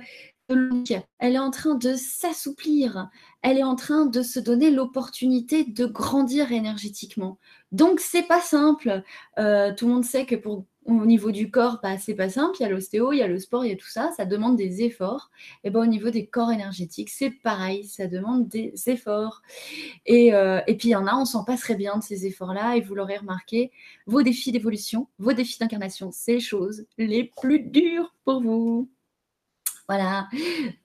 elle est en train de s'assouplir, elle est en train de se donner l'opportunité de grandir énergétiquement. Donc c'est pas simple. Euh, tout le monde sait que pour au niveau du corps, bah, c'est pas simple. Il y a l'ostéo, il y a le sport, il y a tout ça. Ça demande des efforts. Et ben, au niveau des corps énergétiques, c'est pareil. Ça demande des efforts. Et, euh, et puis, il y en a, on s'en passerait bien de ces efforts-là. Et vous l'aurez remarqué, vos défis d'évolution, vos défis d'incarnation, c'est les choses les plus dures pour vous. Voilà.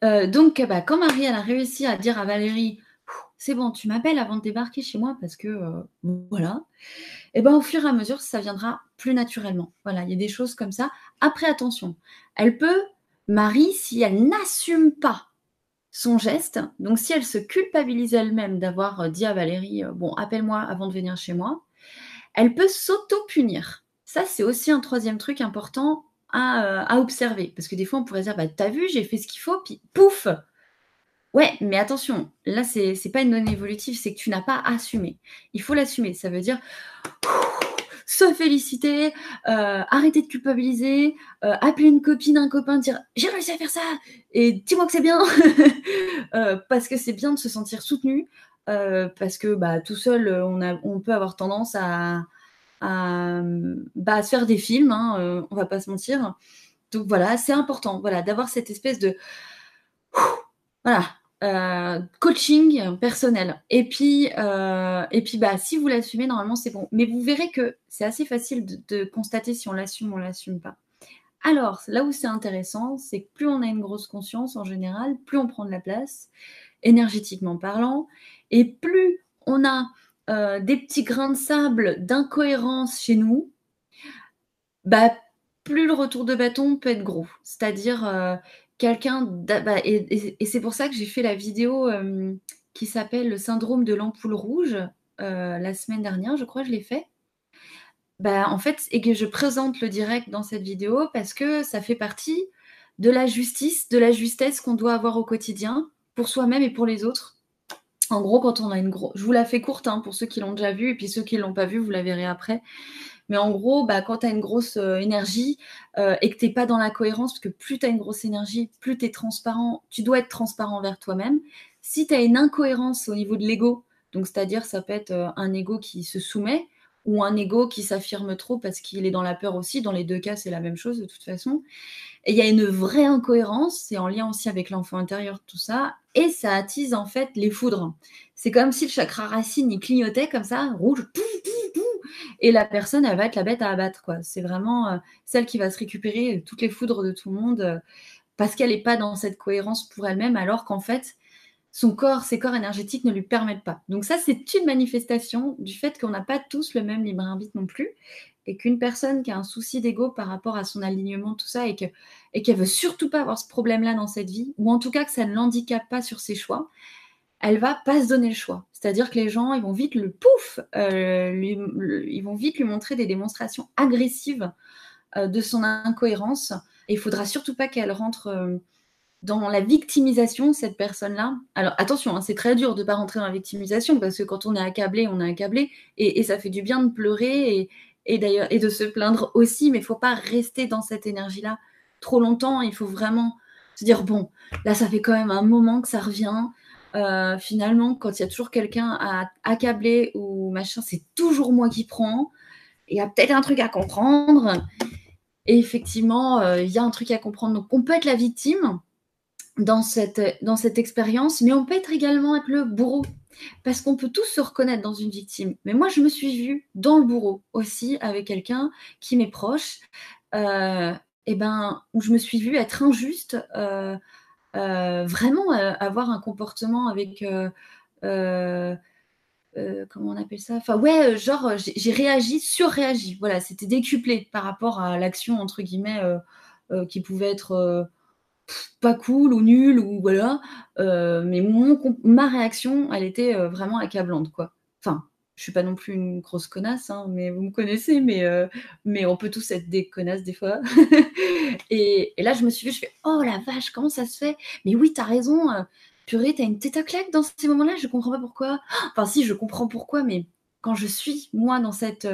Euh, donc, bah, quand Marie a réussi à dire à Valérie, c'est bon, tu m'appelles avant de débarquer chez moi parce que euh, voilà. Et ben au fur et à mesure, ça viendra plus naturellement. Voilà, il y a des choses comme ça. Après, attention, elle peut, Marie, si elle n'assume pas son geste, donc si elle se culpabilise elle-même d'avoir euh, dit à Valérie, bon, appelle-moi avant de venir chez moi, elle peut s'auto-punir. Ça, c'est aussi un troisième truc important euh, à, observer. Parce que des fois, on pourrait dire, bah, t'as vu, j'ai fait ce qu'il faut, puis pouf Ouais, mais attention, là, c'est n'est pas une donnée évolutive, c'est que tu n'as pas assumé. Il faut l'assumer. Ça veut dire se féliciter, euh, arrêter de culpabiliser, euh, appeler une copine, un copain, dire j'ai réussi à faire ça et dis-moi que c'est bien. (laughs) parce que c'est bien de se sentir soutenu. parce que bah, tout seul, on, a, on peut avoir tendance à, à, bah, se faire des films, hein, euh, on va pas se mentir. Donc voilà, c'est important voilà, d'avoir cette espèce de voilà, euh, coaching personnel. Et puis, euh, et puis bah, si vous l'assumez, normalement, c'est bon. Mais vous verrez que c'est assez facile de, de, constater si on l'assume ou on l'assume pas. Alors, là où c'est intéressant, c'est que plus on a une grosse conscience en général, plus on prend de la place, énergétiquement parlant, et plus on a euh, des petits grains de sable d'incohérence chez nous, bah, plus le retour de bâton peut être gros. C'est-à-dire euh, quelqu'un. Bah, et, c'est pour ça que j'ai fait la vidéo euh, qui s'appelle Le syndrome de l'ampoule rouge la semaine dernière, je crois, je l'ai fait. Bah, en fait, et que je présente le direct dans cette vidéo parce que ça fait partie de la justice, de la justesse qu'on doit avoir au quotidien pour soi-même et pour les autres. En gros, quand on a une grosse. Je vous la fais courte hein, pour ceux qui l'ont déjà vue, et puis ceux qui ne l'ont pas vue, vous la verrez après. Mais en gros, bah, quand tu as une grosse euh, énergie euh, et que tu n'es pas dans la cohérence, parce que plus tu as une grosse énergie, plus tu es transparent, tu dois être transparent envers toi-même. Si tu as une incohérence au niveau de l'ego, donc c'est-à-dire ça peut être euh, un ego qui se soumet ou un ego qui s'affirme trop parce qu'il est dans la peur aussi, dans les deux cas c'est la même chose de toute façon. Et il y a une vraie incohérence, c'est en lien aussi avec l'enfant intérieur, tout ça, et ça attise en fait les foudres. C'est comme si le chakra racine, il clignotait comme ça, rouge, et la personne, elle va être la bête à abattre. quoi. C'est vraiment euh, celle qui va se récupérer toutes les foudres de tout le monde euh, parce qu'elle n'est pas dans cette cohérence pour elle-même, alors qu'en fait, son corps, ses corps énergétiques ne lui permettent pas. Donc ça, c'est une manifestation du fait qu'on n'a pas tous le même libre arbitre non plus et qu'une personne qui a un souci d'ego par rapport à son alignement, tout ça, et qu'elle et qu'elle veut surtout pas avoir ce problème-là dans cette vie, ou en tout cas que ça ne l'handicape pas sur ses choix, elle va pas se donner le choix. C'est-à-dire que les gens, ils vont vite le pouf, euh, ils vont vite lui montrer des démonstrations agressives euh, de son incohérence. Et il faudra surtout pas qu'elle rentre euh, dans la victimisation, cette personne-là. Alors attention, hein, c'est très dur de ne pas rentrer dans la victimisation parce que quand on est accablé, on est accablé et, ça fait du bien de pleurer et, d'ailleurs et de se plaindre aussi, mais il faut pas rester dans cette énergie-là trop longtemps. Il faut vraiment se dire bon, là ça fait quand même un moment que ça revient. Euh, finalement, quand il y a toujours quelqu'un à accabler ou machin, c'est toujours moi qui prends. Il y a peut-être un truc à comprendre. Et effectivement, euh, il y a un truc à comprendre. Donc, on peut être la victime dans cette, dans cette expérience, mais on peut être également être le bourreau. Parce qu'on peut tous se reconnaître dans une victime. Mais moi, je me suis vue dans le bourreau aussi, avec quelqu'un qui m'est proche, euh, et ben, où je me suis vue être injuste, euh, euh, vraiment avoir un comportement avec comment on appelle ça? Enfin, ouais, genre, j'ai réagi, surréagi. Voilà, c'était décuplé par rapport à l'action, entre guillemets, qui pouvait être pas cool ou nulle, ou voilà. mais mon, ma réaction, elle était vraiment accablante, quoi. Enfin, je suis pas non plus une grosse connasse, hein, mais vous me connaissez, mais, euh, mais on peut tous être des connasses des fois. (laughs) et, là, je me suis vue, je fais Oh la vache, comment ça se fait? Mais oui, t'as raison, euh, purée, t'as une tête à claque dans ces moments-là, je comprends pas pourquoi. (gasps) Enfin, si, je comprends pourquoi, mais quand je suis, moi, dans cette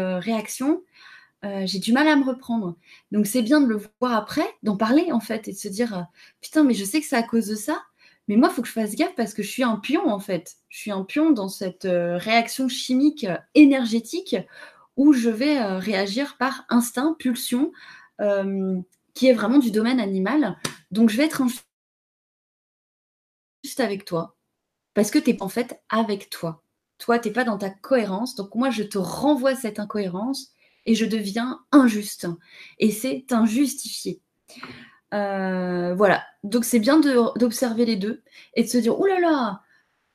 euh, j'ai du mal à me reprendre. Donc, c'est bien de le voir après, d'en parler, en fait, et de se dire Putain, mais je sais que c'est à cause de ça, mais moi, il faut que je fasse gaffe parce que je suis un pion, en fait. Je suis un pion dans cette euh, réaction chimique euh, énergétique où je vais euh, réagir par instinct, pulsion, qui est vraiment du domaine animal. Donc, je vais être juste avec toi parce que tu es en fait avec toi. Toi, tu n'es pas dans ta cohérence. Donc, moi, je te renvoie cette incohérence et je deviens injuste. Et c'est injustifié. Euh, voilà. Donc c'est bien d'observer les deux et de se dire, oh là là,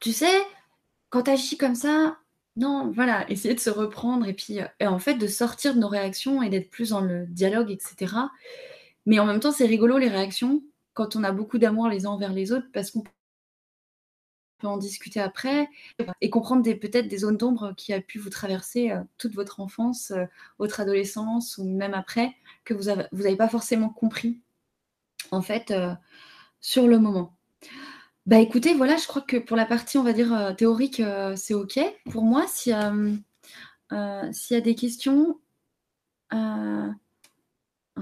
tu sais, quand tu agis comme ça, non, voilà, essayer de se reprendre et puis euh, et en fait de sortir de nos réactions et d'être plus dans le dialogue, etc. Mais en même temps, c'est rigolo les réactions quand on a beaucoup d'amour les uns envers les autres parce qu'on en discuter après et comprendre peut-être des zones d'ombre qui a pu vous traverser euh, toute votre enfance, votre adolescence ou même après que vous n'avez vous pas forcément compris en fait, euh, sur le moment. Bah écoutez, voilà, je crois que pour la partie, on va dire, euh, théorique, euh, c'est OK. Pour moi, s'il y, a des questions, ah,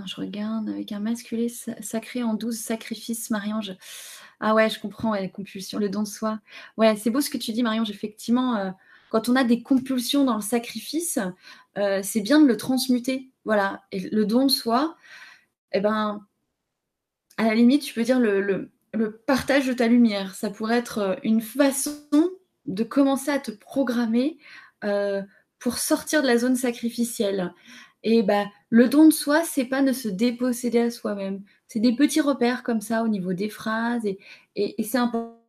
je regarde avec un masculé sacré en 12 sacrifices, Marie-Ange. Ah ouais, je comprends, les compulsions, le don de soi. Ouais, c'est beau ce que tu dis, Marie-Ange. Effectivement, quand on a des compulsions dans le sacrifice, c'est bien de le transmuter. Voilà, et le don de soi, eh ben, à la limite, tu peux dire le, partage de ta lumière. Ça pourrait être euh, une façon de commencer à te programmer euh, pour sortir de la zone sacrificielle. Et bah, le don de soi, c'est pas de se déposséder à soi-même. C'est des petits repères comme ça au niveau des phrases. Et, c'est important,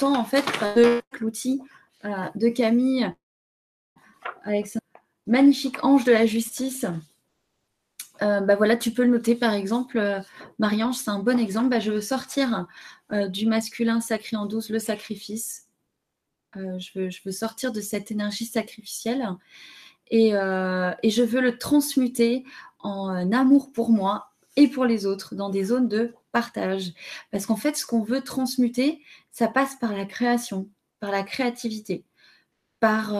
en fait, l'outil euh, de Camille avec ce magnifique ange de la justice euh, bah voilà, tu peux le noter par exemple, euh, Marie-Ange, c'est un bon exemple. Bah, je veux sortir du masculin sacré en douce, le sacrifice. Je veux, sortir de cette énergie sacrificielle et, et, je veux le transmuter en amour pour moi et pour les autres dans des zones de partage. Parce qu'en fait, ce qu'on veut transmuter, ça passe par la création, par la créativité, par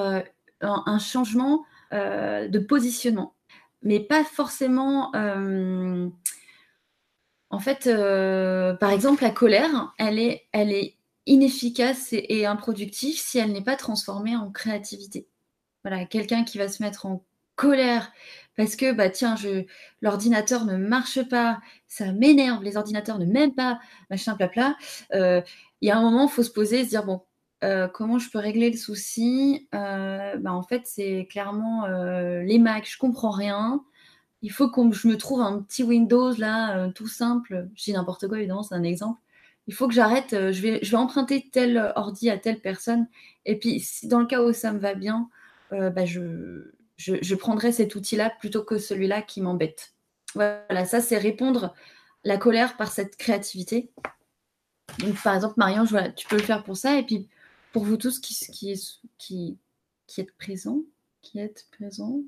un, changement de positionnement mais pas forcément. Euh, en fait, euh, par exemple, la colère, elle est, elle est inefficace et, improductive si elle n'est pas transformée en créativité. Voilà, quelqu'un qui va se mettre en colère parce que bah tiens, je l'ordinateur ne marche pas, ça m'énerve, les ordinateurs ne m'aiment pas, machin blabla. Euh, il y a un moment, faut se poser se dire bon, euh, comment je peux régler le souci? Euh, bah, En fait, c'est clairement les Macs, je comprends rien. Il faut que je me trouve un petit Windows là, tout simple. Je dis n'importe quoi, évidemment, c'est un exemple. Il faut que j'arrête, je, vais, je vais emprunter tel ordi à telle personne. Et puis, si dans le cas où ça me va bien, bah, je, je, prendrai cet outil-là plutôt que celui-là qui m'embête. Voilà, ça, c'est répondre la colère par cette créativité. Donc, par exemple, Marianne, tu peux le faire pour ça. Et puis, pour vous tous qui, qui, qui, qui êtes présents, qui êtes présents,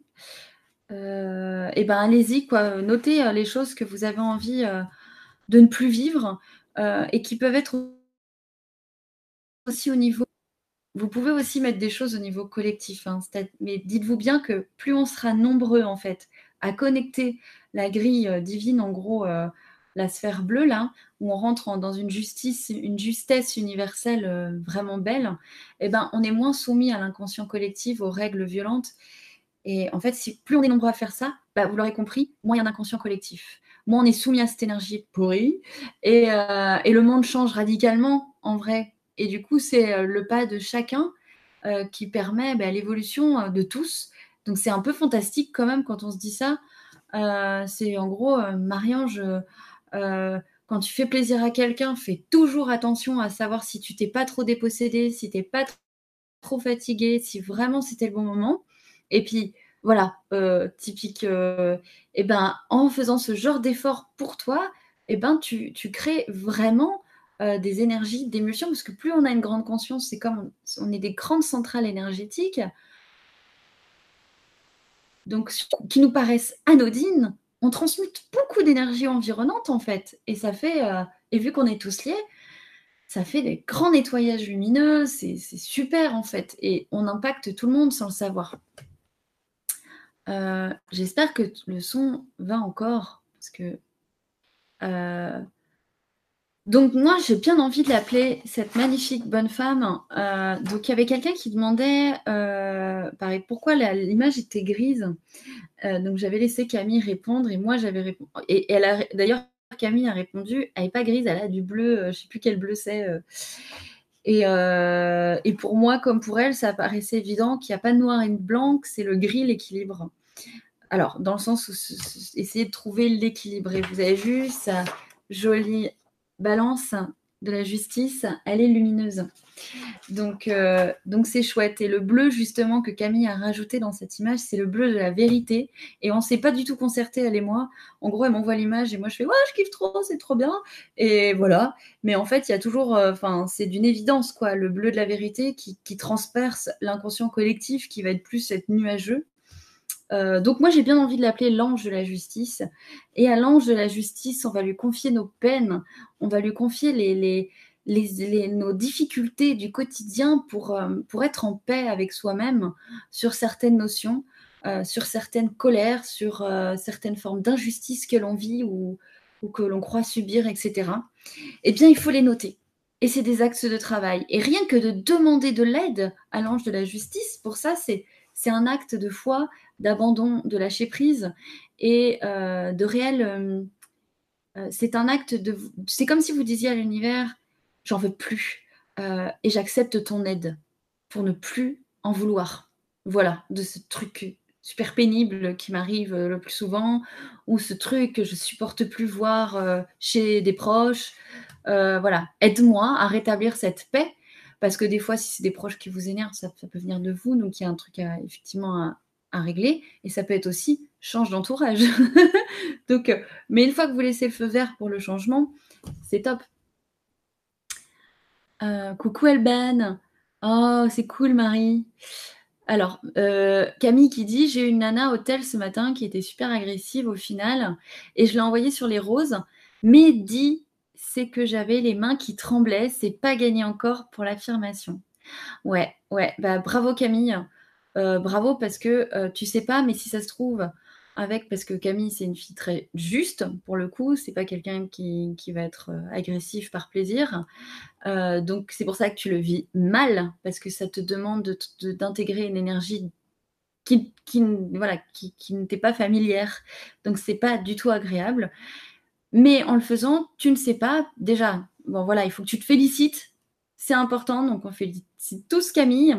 euh, et eh ben allez-y, quoi. Notez euh, les choses que vous avez envie euh, de ne plus vivre euh, et qui peuvent être aussi au niveau. Vous pouvez aussi mettre des choses au niveau collectif, hein, mais dites-vous bien que plus on sera nombreux en fait à connecter la grille divine, en gros, la sphère bleue, là, où on rentre dans une justice, une justesse universelle euh, vraiment belle, eh ben, on est moins soumis à l'inconscient collectif, aux règles violentes. Et en fait, plus on est nombreux à faire ça, bah, vous l'aurez compris, moins il y a un inconscient collectif. Moins on est soumis à cette énergie pourrie. Et, euh, et le monde change radicalement, en vrai. Et du coup, c'est euh, le pas de chacun qui permet bah, l'évolution de tous. Donc c'est un peu fantastique quand même quand on se dit ça. c'est en gros, Marie-Ange euh, quand tu fais plaisir à quelqu'un, fais toujours attention à savoir si tu t'es pas trop dépossédé, si t'es pas trop fatigué, si vraiment c'était le bon moment. Et puis, voilà, euh, typique, euh, et ben, en faisant ce genre d'effort pour toi, et ben, tu, tu crées vraiment euh, des énergies, d'émulsion, parce que plus on a une grande conscience, c'est comme on, est des grandes centrales énergétiques, donc qui nous paraissent anodines, on transmute beaucoup d'énergie environnante en fait, et ça fait, et vu qu'on est tous liés, ça fait des grands nettoyages lumineux, c'est super en fait, et on impacte tout le monde sans le savoir. Euh, j'espère que le son va encore, parce que euh, donc moi j'ai bien envie de l'appeler cette magnifique bonne femme. Euh, donc il y avait quelqu'un qui demandait pareil, pourquoi l'image était grise? donc j'avais laissé Camille répondre et moi j'avais répondu. Et, d'ailleurs Camille a répondu, elle n'est pas grise, elle a du bleu, je ne sais plus quel bleu c'est. Et, et, pour moi, comme pour elle, ça paraissait évident qu'il n'y a pas de noir et de blanc, c'est le gris, l'équilibre. Alors, dans le sens où essayer de trouver l'équilibre. Et vous avez vu sa jolie balance de la justice, elle est lumineuse. Donc, euh, donc c'est chouette. Et le bleu, justement, que Camille a rajouté dans cette image, c'est le bleu de la vérité. Et on ne s'est pas du tout concerté, elle et moi. En gros, elle m'envoie l'image et moi, je fais Ouais, je kiffe trop, c'est trop bien. Et voilà. Mais en fait, il y a toujours, euh, enfin, c'est d'une évidence, quoi, le bleu de la vérité qui, qui transperce l'inconscient collectif, qui va être plus être nuageux. Euh, donc moi j'ai bien envie de l'appeler l'ange de la justice. Et à l'ange de la justice, on va lui confier nos peines, on va lui confier les, nos difficultés du quotidien pour, euh, pour être en paix avec soi-même sur certaines notions, euh, sur certaines colères, sur certaines formes d'injustice que l'on vit ou, ou que l'on croit subir, etc. Eh bien, il faut les noter. Et c'est des axes de travail. Et rien que de demander de l'aide à l'ange de la justice, pour ça, c'est c'est un acte de foi, d'abandon, de lâcher prise et euh, de réel. Euh, euh, c'est un acte de. C'est comme si vous disiez à l'univers j'en veux plus et j'accepte ton aide pour ne plus en vouloir. Voilà, de ce truc super pénible qui m'arrive le plus souvent, ou ce truc que je supporte plus voir chez des proches. voilà, aide-moi à rétablir cette paix parce que des fois, si c'est des proches qui vous énervent, ça, peut venir de vous. Donc, il y a un truc effectivement à, régler. Et ça peut être aussi change d'entourage. (laughs) donc, euh, mais une fois que vous laissez le feu vert pour le changement, c'est top. Euh, coucou Elben. Oh, c'est cool, Marie. Alors, euh, Camille qui dit J'ai une nana hôtel ce matin qui était super agressive au final et je l'ai envoyée sur les roses, mais dit c'est que j'avais les mains qui tremblaient. C'est pas gagné encore pour l'affirmation. Ouais, ouais. Bah, bravo Camille. Euh, bravo parce que euh, tu sais pas, mais si ça se trouve, avec, parce que Camille, c'est une fille très juste, pour le coup, c'est pas quelqu'un qui, va être euh, agressif par plaisir. donc, c'est pour ça que tu le vis mal, parce que ça te demande d'intégrer une énergie qui, qui, voilà, qui, qui ne t'est pas familière. Donc, c'est pas du tout agréable. Mais en le faisant, tu ne sais pas, déjà, bon voilà, il faut que tu te félicites, c'est important, donc on félicite tous Camille.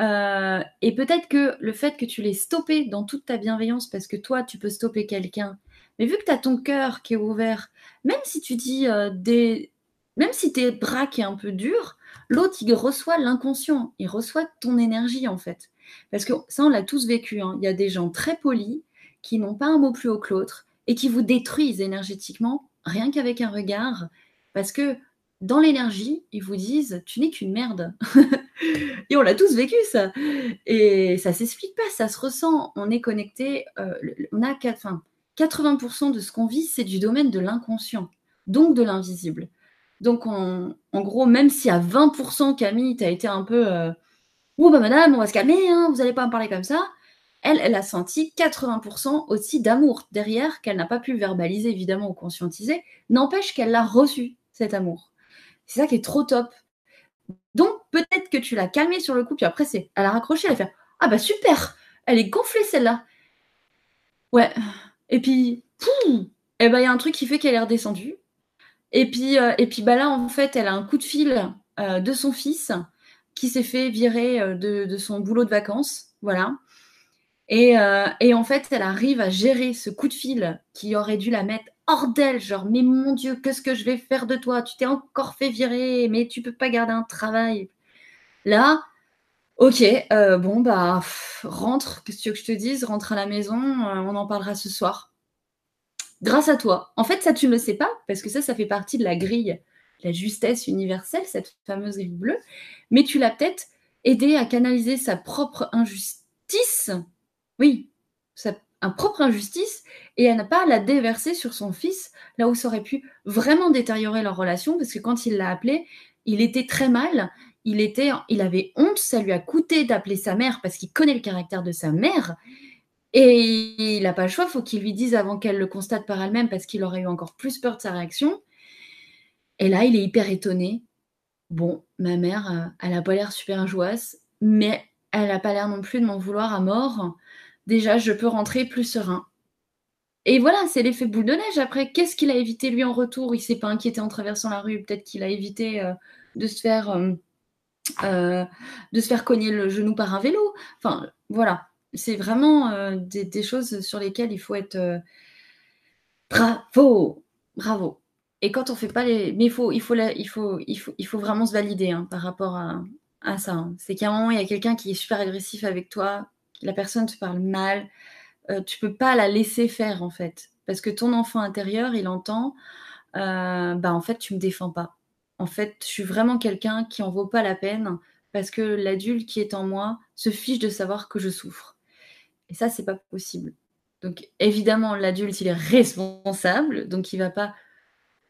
Euh, et peut-être que le fait que tu l'aies stoppé dans toute ta bienveillance, parce que toi, tu peux stopper quelqu'un, mais vu que tu as ton cœur qui est ouvert, même si tu dis euh, des. Même si tes bras qui est un peu dur, l'autre, il reçoit l'inconscient, il reçoit ton énergie, en fait. Parce que ça, on l'a tous vécu. Hein. Il y a des gens très polis qui n'ont pas un mot plus haut que l'autre, et qui vous détruisent énergétiquement rien qu'avec un regard, parce que dans l'énergie, ils vous disent tu n'es qu'une merde. (laughs) et on l'a tous vécu ça. Et ça s'explique pas, ça se ressent. On est connecté, euh, on a enfin, 80% de ce qu'on vit, c'est du domaine de l'inconscient, donc de l'invisible. Donc en gros, même si à 20% Camille, tu as été un peu euh, Oh bah madame, on va se calmer, hein, vous n'allez pas me parler comme ça elle, elle a senti 80% aussi d'amour derrière qu'elle n'a pas pu verbaliser évidemment ou conscientiser, n'empêche qu'elle l'a reçu, cet amour. C'est ça qui est trop top. Donc peut-être que tu l'as calmée sur le coup, puis après elle a raccroché, elle a fait ah bah super, elle est gonflée celle-là. Ouais. Et puis, et eh ben il y a un truc qui fait qu'elle est redescendue. Et puis, euh, et puis bah là en fait, elle a un coup de fil euh, de son fils qui s'est fait virer euh, de, son boulot de vacances, voilà. Euh, et, en fait, elle arrive à gérer ce coup de fil qui aurait dû la mettre hors d'elle, genre, mais mon Dieu, qu'est-ce que je vais faire de toi? Tu t'es encore fait virer, mais tu peux pas garder un travail. Là, OK, heu, bon, bah, rentre, qu'est-ce que tu veux que je te dise? Rentre à la maison, heu, on en parlera ce soir. Grâce à toi. En fait, ça, tu ne le sais pas, parce que ça, ça fait partie de la grille, la justesse universelle, cette fameuse grille bleue, mais tu l'as peut-être aidé à canaliser sa propre injustice, oui, sa un propre injustice et à ne pas la déverser sur son fils, là où ça aurait pu vraiment détériorer leur relation, parce que quand il l'a appelé, il était très mal, il était il avait honte, ça lui a coûté d'appeler sa mère parce qu'il connaît le caractère de sa mère et il a pas le choix, faut qu'il lui dise avant qu'elle le constate par elle-même parce qu'il aurait eu encore plus peur de sa réaction et là, il est hyper étonné. Bon, ma mère, heu, elle a pas l'air super joyeuse, mais elle a pas l'air non plus de m'en vouloir à mort. Déjà, je peux rentrer plus serein et voilà, c'est l'effet boule de neige après. Qu'est-ce qu'il a évité lui en retour? Il s'est pas inquiété en traversant la rue, peut-être qu'il a évité, heu, de se faire, hem, heu, de se faire cogner le genou par un vélo. Enfin, voilà, c'est vraiment, des choses sur lesquelles il faut être, bravo! Bravo et quand on fait pas les mais il faut il faut la il faut il faut il faut vraiment se valider, hein, par rapport à à ça, hein. C'est qu'à un moment, il y a quelqu'un qui est super agressif avec toi, la personne te parle mal, heu, tu peux pas la laisser faire, en fait, parce que ton enfant intérieur, il entend, heu, bah, en fait, tu me défends pas. En fait, je suis vraiment quelqu'un qui en vaut pas la peine parce que l'adulte qui est en moi se fiche de savoir que je souffre et ça, c'est pas possible. Donc évidemment, l'adulte, il est responsable, donc il va pas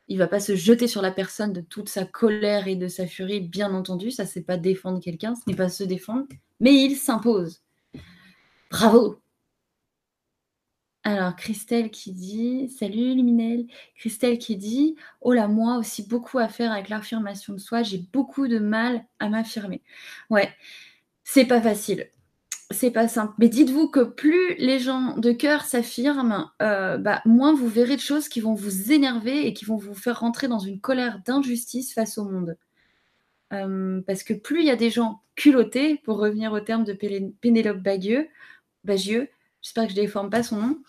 il va pas se jeter sur la personne de toute sa colère et de sa furie, bien entendu, ça c'est pas défendre quelqu'un, ce n'est pas se défendre, mais il s'impose. Bravo! Alors Christelle qui dit: «Salut Luminel». Christelle qui dit: «Oh là, moi aussi beaucoup à faire avec l'affirmation de soi, j'ai beaucoup de mal à m'affirmer». Ouais, c'est pas facile, c'est pas simple, mais dites-vous que plus les gens de cœur s'affirment, heu, bah, moins vous verrez de choses qui vont vous énerver et qui vont vous faire rentrer dans une colère d'injustice face au monde. Hem, parce que plus il y a des gens culottés, pour revenir au terme de Pénélope Bagieux Bagieux, j'espère que je déforme pas son nom,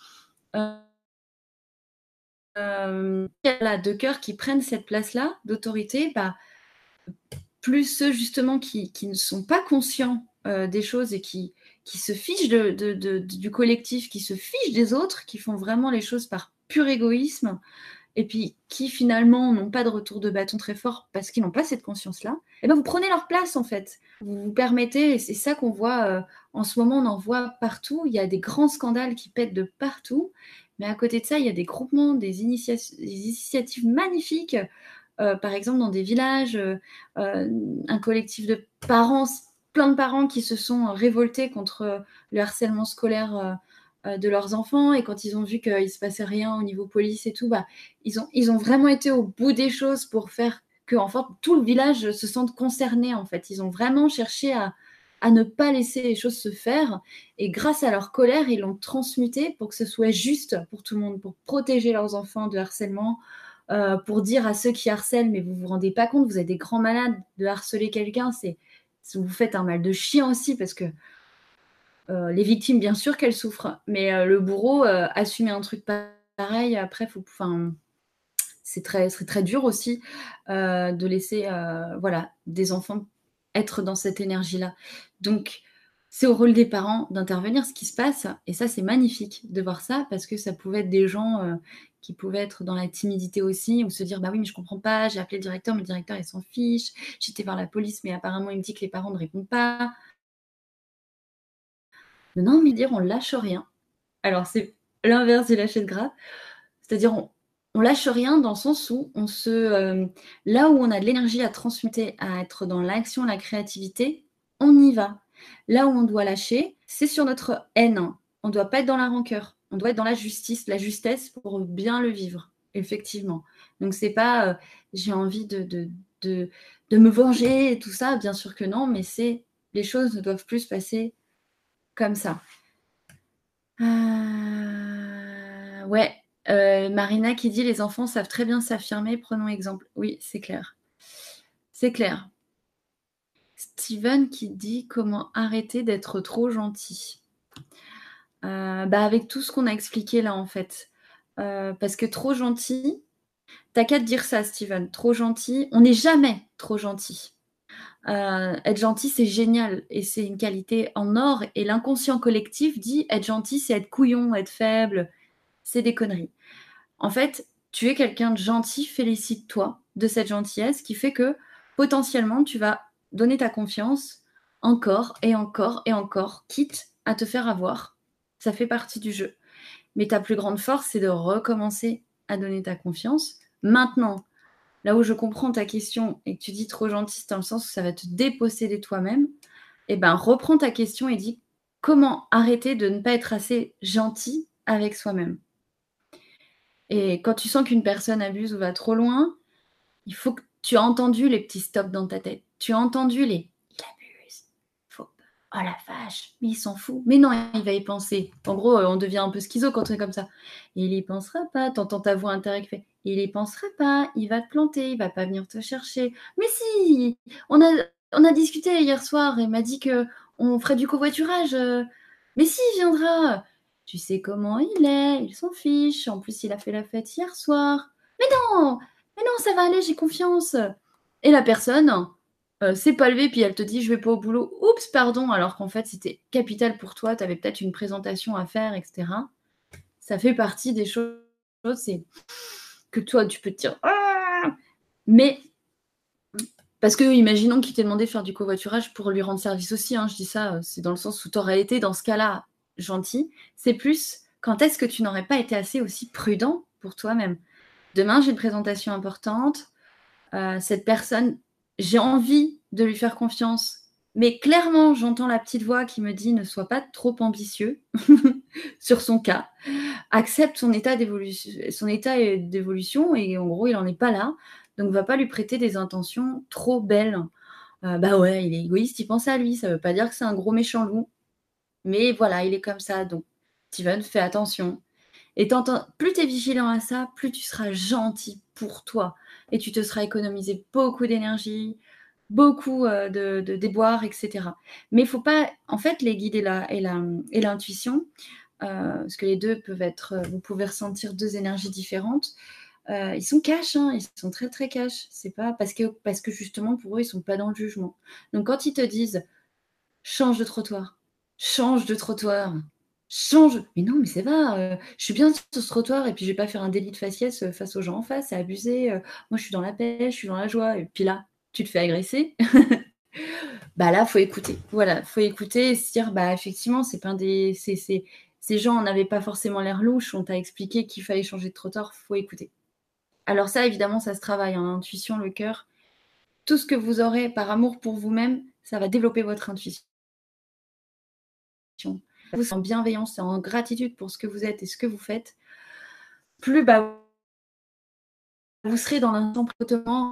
hem, voilà, de cœur qui prennent cette place-là, d'autorité, bah, plus ceux justement qui ne sont pas conscients, heu, des choses et qui se fichent du collectif, qui se fichent des autres, qui font vraiment les choses par pur égoïsme et puis qui finalement n'ont pas de retour de bâton très fort parce qu'ils n'ont pas cette conscience-là, et ben, vous prenez leur place, en fait. Vous vous permettez et c'est ça qu'on voit, heu, en ce moment, on en voit partout. Il y a des grands scandales qui pètent de partout, mais à côté de ça, il y a des groupements, des des initiatives magnifiques, heu, par exemple dans des villages, heu, un collectif de parents, plein de parents qui se sont révoltés contre le harcèlement scolaire, de leurs enfants et quand ils ont vu qu'il se passait rien au niveau police et tout, bah, ils ont ils ont vraiment été au bout des choses pour faire qu'enfin tout le village se sente concerné, en fait. Ils ont vraiment cherché à à ne pas laisser les choses se faire et grâce à leur colère, ils l'ont transmuté pour que ce soit juste pour tout le monde, pour protéger leurs enfants de harcèlement, heu, pour dire à ceux qui harcèlent: «Mais vous vous rendez pas compte, vous êtes des grands malades de harceler quelqu'un, c'est vous faites un mal de chien aussi» parce que les victimes, bien sûr qu'elles souffrent, mais heu, le bourreau, heu, assumer un truc pareil, après, c'est très dur aussi, de laisser, voilà, des enfants être dans cette énergie-là. Donc c'est au rôle des parents d'intervenir, ce qui se passe et ça, c'est magnifique de voir ça parce que ça pouvait être des gens, qui pouvaient être dans la timidité aussi ou se dire: «Bah oui, mais je comprends pas, j'ai appelé le directeur, mais le directeur, il s'en fiche. Été voir la police, mais apparemment, il me dit que les parents ne répondent pas». Non, mais dire: «On lâche rien». Alors c'est l'inverse du lâcher de grappe, c'est-à-dire on on lâche rien dans le sens où on se, hem, là où on a de l'énergie à transmuter, à être dans l'action, la créativité, on y va. Là où on doit lâcher, c'est sur notre haine. On doit pas être dans la rancœur, on doit être dans la justice, la justesse pour bien le vivre, effectivement. Donc c'est pas, heu, j'ai envie de de me venger et tout ça, bien sûr que non, mais c'est les choses ne doivent plus se passer comme ça. Heu, ouais, heu, Marina qui dit: «Les enfants savent très bien s'affirmer, prenons exemple». Oui, c'est clair. C'est clair. Steven qui dit: «Comment arrêter d'être trop gentil?» heu, bah, avec tout ce qu'on a expliqué là, en fait. Parce que trop gentil tu as qu'à te dire ça Steven, trop gentil on n'est jamais trop gentil. Euh, être gentil, c'est génial et c'est une qualité en or. Et l'inconscient collectif dit être gentil, c'est être couillon, être faible. C'est des conneries. En fait, tu es quelqu'un de gentil, félicite-toi de cette gentillesse qui fait que potentiellement tu vas donner ta confiance encore et encore et encore, quitte à te faire avoir. Ça fait partie du jeu. Mais ta plus grande force, c'est de recommencer à donner ta confiance. Maintenant, là où je comprends ta question et que tu dis trop gentil, dans le sens où ça va te déposséder toi-même, eh ben reprends ta question et dis comment arrêter de ne pas être assez gentil avec soi-même? Et quand tu sens qu'une personne abuse ou va trop loin, il faut que tu as entendu les petits stops dans ta tête. Tu as entendu les Oh la vache, mais il s'en fout. Mais non, il va y penser. En gros, on devient un peu schizo quand on est comme ça. Il y pensera pas. T'entends ta voix intérieure qui fait il y pensera pas, il va te planter, il va pas venir te chercher. Mais si, on a, discuté hier soir et m'a dit que on ferait du covoiturage. Mais si, il viendra. Tu sais comment il est, il s'en fiche. En plus, il a fait la fête hier soir. Mais non, mais non, ça va aller, j'ai confiance. Et la personne euh, s'est pas levée, puis elle te dit je vais pas au boulot. Oups, pardon, alors qu'en fait c'était capital pour toi, tu avais peut-être une présentation à faire, etc. Ça fait partie des choses, c'est que toi tu peux te dire ah mais parce que imaginons qu'il t'ait demandé de faire du covoiturage pour lui rendre service aussi, hein, je dis ça, euh, c'est dans le sens où tu aurais été dans ce cas-là gentil, c'est plus quand est-ce que tu n'aurais pas été assez aussi prudent pour toi-même? Demain, j'ai une présentation importante, euh, cette personne, j'ai envie de lui faire confiance, mais clairement, j'entends la petite voix qui me dit ne sois pas trop ambitieux (laughs) sur son cas, accepte son état d'évolution, et en gros, il n'en est pas là, donc va pas lui prêter des intentions trop belles. Euh, bah ouais, il est égoïste, il pense à lui, ça veut pas dire que c'est un gros méchant loup, mais voilà, il est comme ça, donc Steven, fais attention. Et plus tu es vigilant à ça, plus tu seras gentil pour toi. Et tu te seras économisé beaucoup d'énergie, beaucoup euh, de, déboires, etc. Mais il faut pas, en fait, les guides et l'intuition, euh, parce que les deux peuvent être, euh, vous pouvez ressentir deux énergies différentes. ils sont cash, hein, ils sont très très cash. C'est pas parce que parce que justement pour eux ils sont pas dans le jugement. Donc quand ils te disent change de trottoir, change de trottoir, change. Mais non, mais c'est va, euh, je suis bien sur ce trottoir et puis je vais pas faire un délit de faciès euh, face aux gens en face, c'est abusé. Euh, moi, je suis dans la paix, je suis dans la joie. Et puis là, tu te fais agresser. (laughs) bah là, faut écouter. Voilà, faut écouter et se dire, bah effectivement, c'est pas des. Ces gens n'avaient pas forcément l'air louche, on t'a expliqué qu'il fallait changer de trottoir, faut écouter. Alors ça, évidemment, ça se travaille, en hein, l'intuition, le cœur. Tout ce que vous aurez par amour pour vous-même, ça va développer votre intuition vous en bienveillance et en gratitude pour ce que vous êtes et ce que vous faites, plus bah, vous serez dans l'instant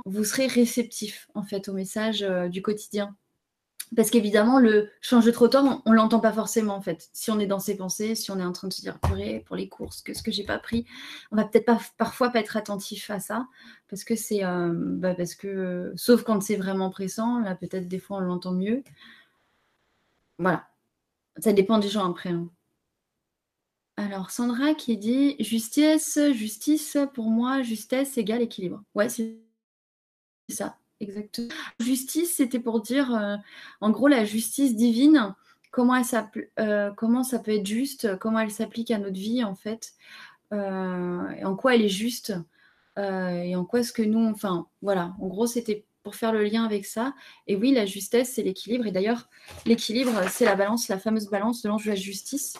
vous serez réceptif en fait au message euh, du quotidien. Parce qu'évidemment, le changer de trottoir, on, ne l'entend pas forcément en fait. Si on est dans ses pensées, si on est en train de se dire purée pour les courses, que ce que j'ai pas pris, on va peut-être pas parfois pas être attentif à ça parce que c'est euh, bah, parce que sauf quand c'est vraiment pressant, là peut-être des fois on l'entend mieux. Voilà. Ça dépend des gens après. Hein. Alors, Sandra qui dit justice, justice, pour moi, justesse égale équilibre. Ouais, c'est ça, exactement. Justice, c'était pour dire, euh, en gros, la justice divine, comment, elle euh, comment ça peut être juste, comment elle s'applique à notre vie, en fait, euh, et en quoi elle est juste, et en quoi est-ce que nous, enfin, voilà, en gros, c'était pour faire le lien avec ça. Et oui, la justesse, c'est l'équilibre. Et d'ailleurs, l'équilibre, c'est la balance, la fameuse balance de l'ange de la justice.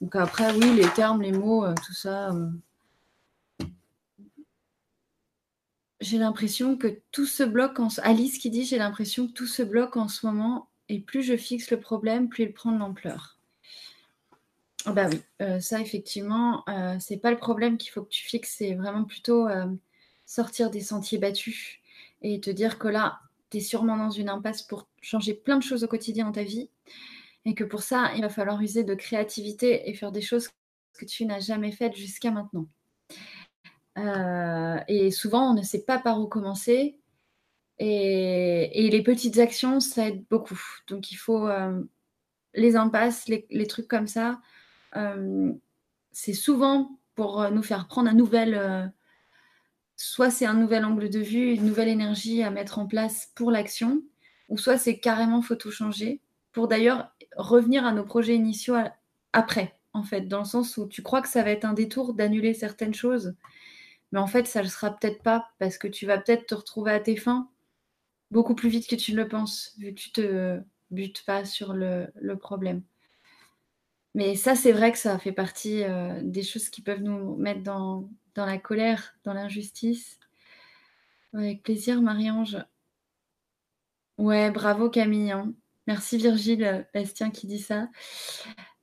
Donc après, oui, les termes, les mots, euh, tout ça. Euh, j'ai l'impression que tout se bloque en... Alice qui dit, j'ai l'impression que tout se bloque en ce moment. Et plus je fixe le problème, plus il prend de l'ampleur. Ah bah oui, euh, ça effectivement, c'est pas le problème qu'il faut que tu fixes, c'est vraiment plutôt sortir des sentiers battus et te dire que là, tu es sûrement dans une impasse pour changer plein de choses au quotidien dans ta vie et que pour ça, il va falloir user de créativité et faire des choses que tu n'as jamais faites jusqu'à maintenant. Euh, et souvent, on ne sait pas par où commencer. Et, les petites actions, ça aide beaucoup. Donc, il faut euh, les impasses, les, trucs comme ça. Euh, c'est souvent pour nous faire prendre un nouvel soit c'est un nouvel angle de vue, une nouvelle énergie à mettre en place pour l'action, ou soit c'est carrément faut tout changer, pour d'ailleurs revenir à nos projets initiaux après, en fait, dans le sens où tu crois que ça va être un détour d'annuler certaines choses, mais en fait, ça ne le sera peut-être pas, parce que tu vas peut-être te retrouver à tes fins beaucoup plus vite que tu ne le penses, vu que tu te butes pas sur le, problème. Mais ça, c'est vrai que ça fait partie euh, des choses qui peuvent nous mettre dans, dans la colère, dans l'injustice. Avec plaisir, Marie-Ange. Ouais, bravo Camille. Hein. Merci Virgile Bastien qui dit ça.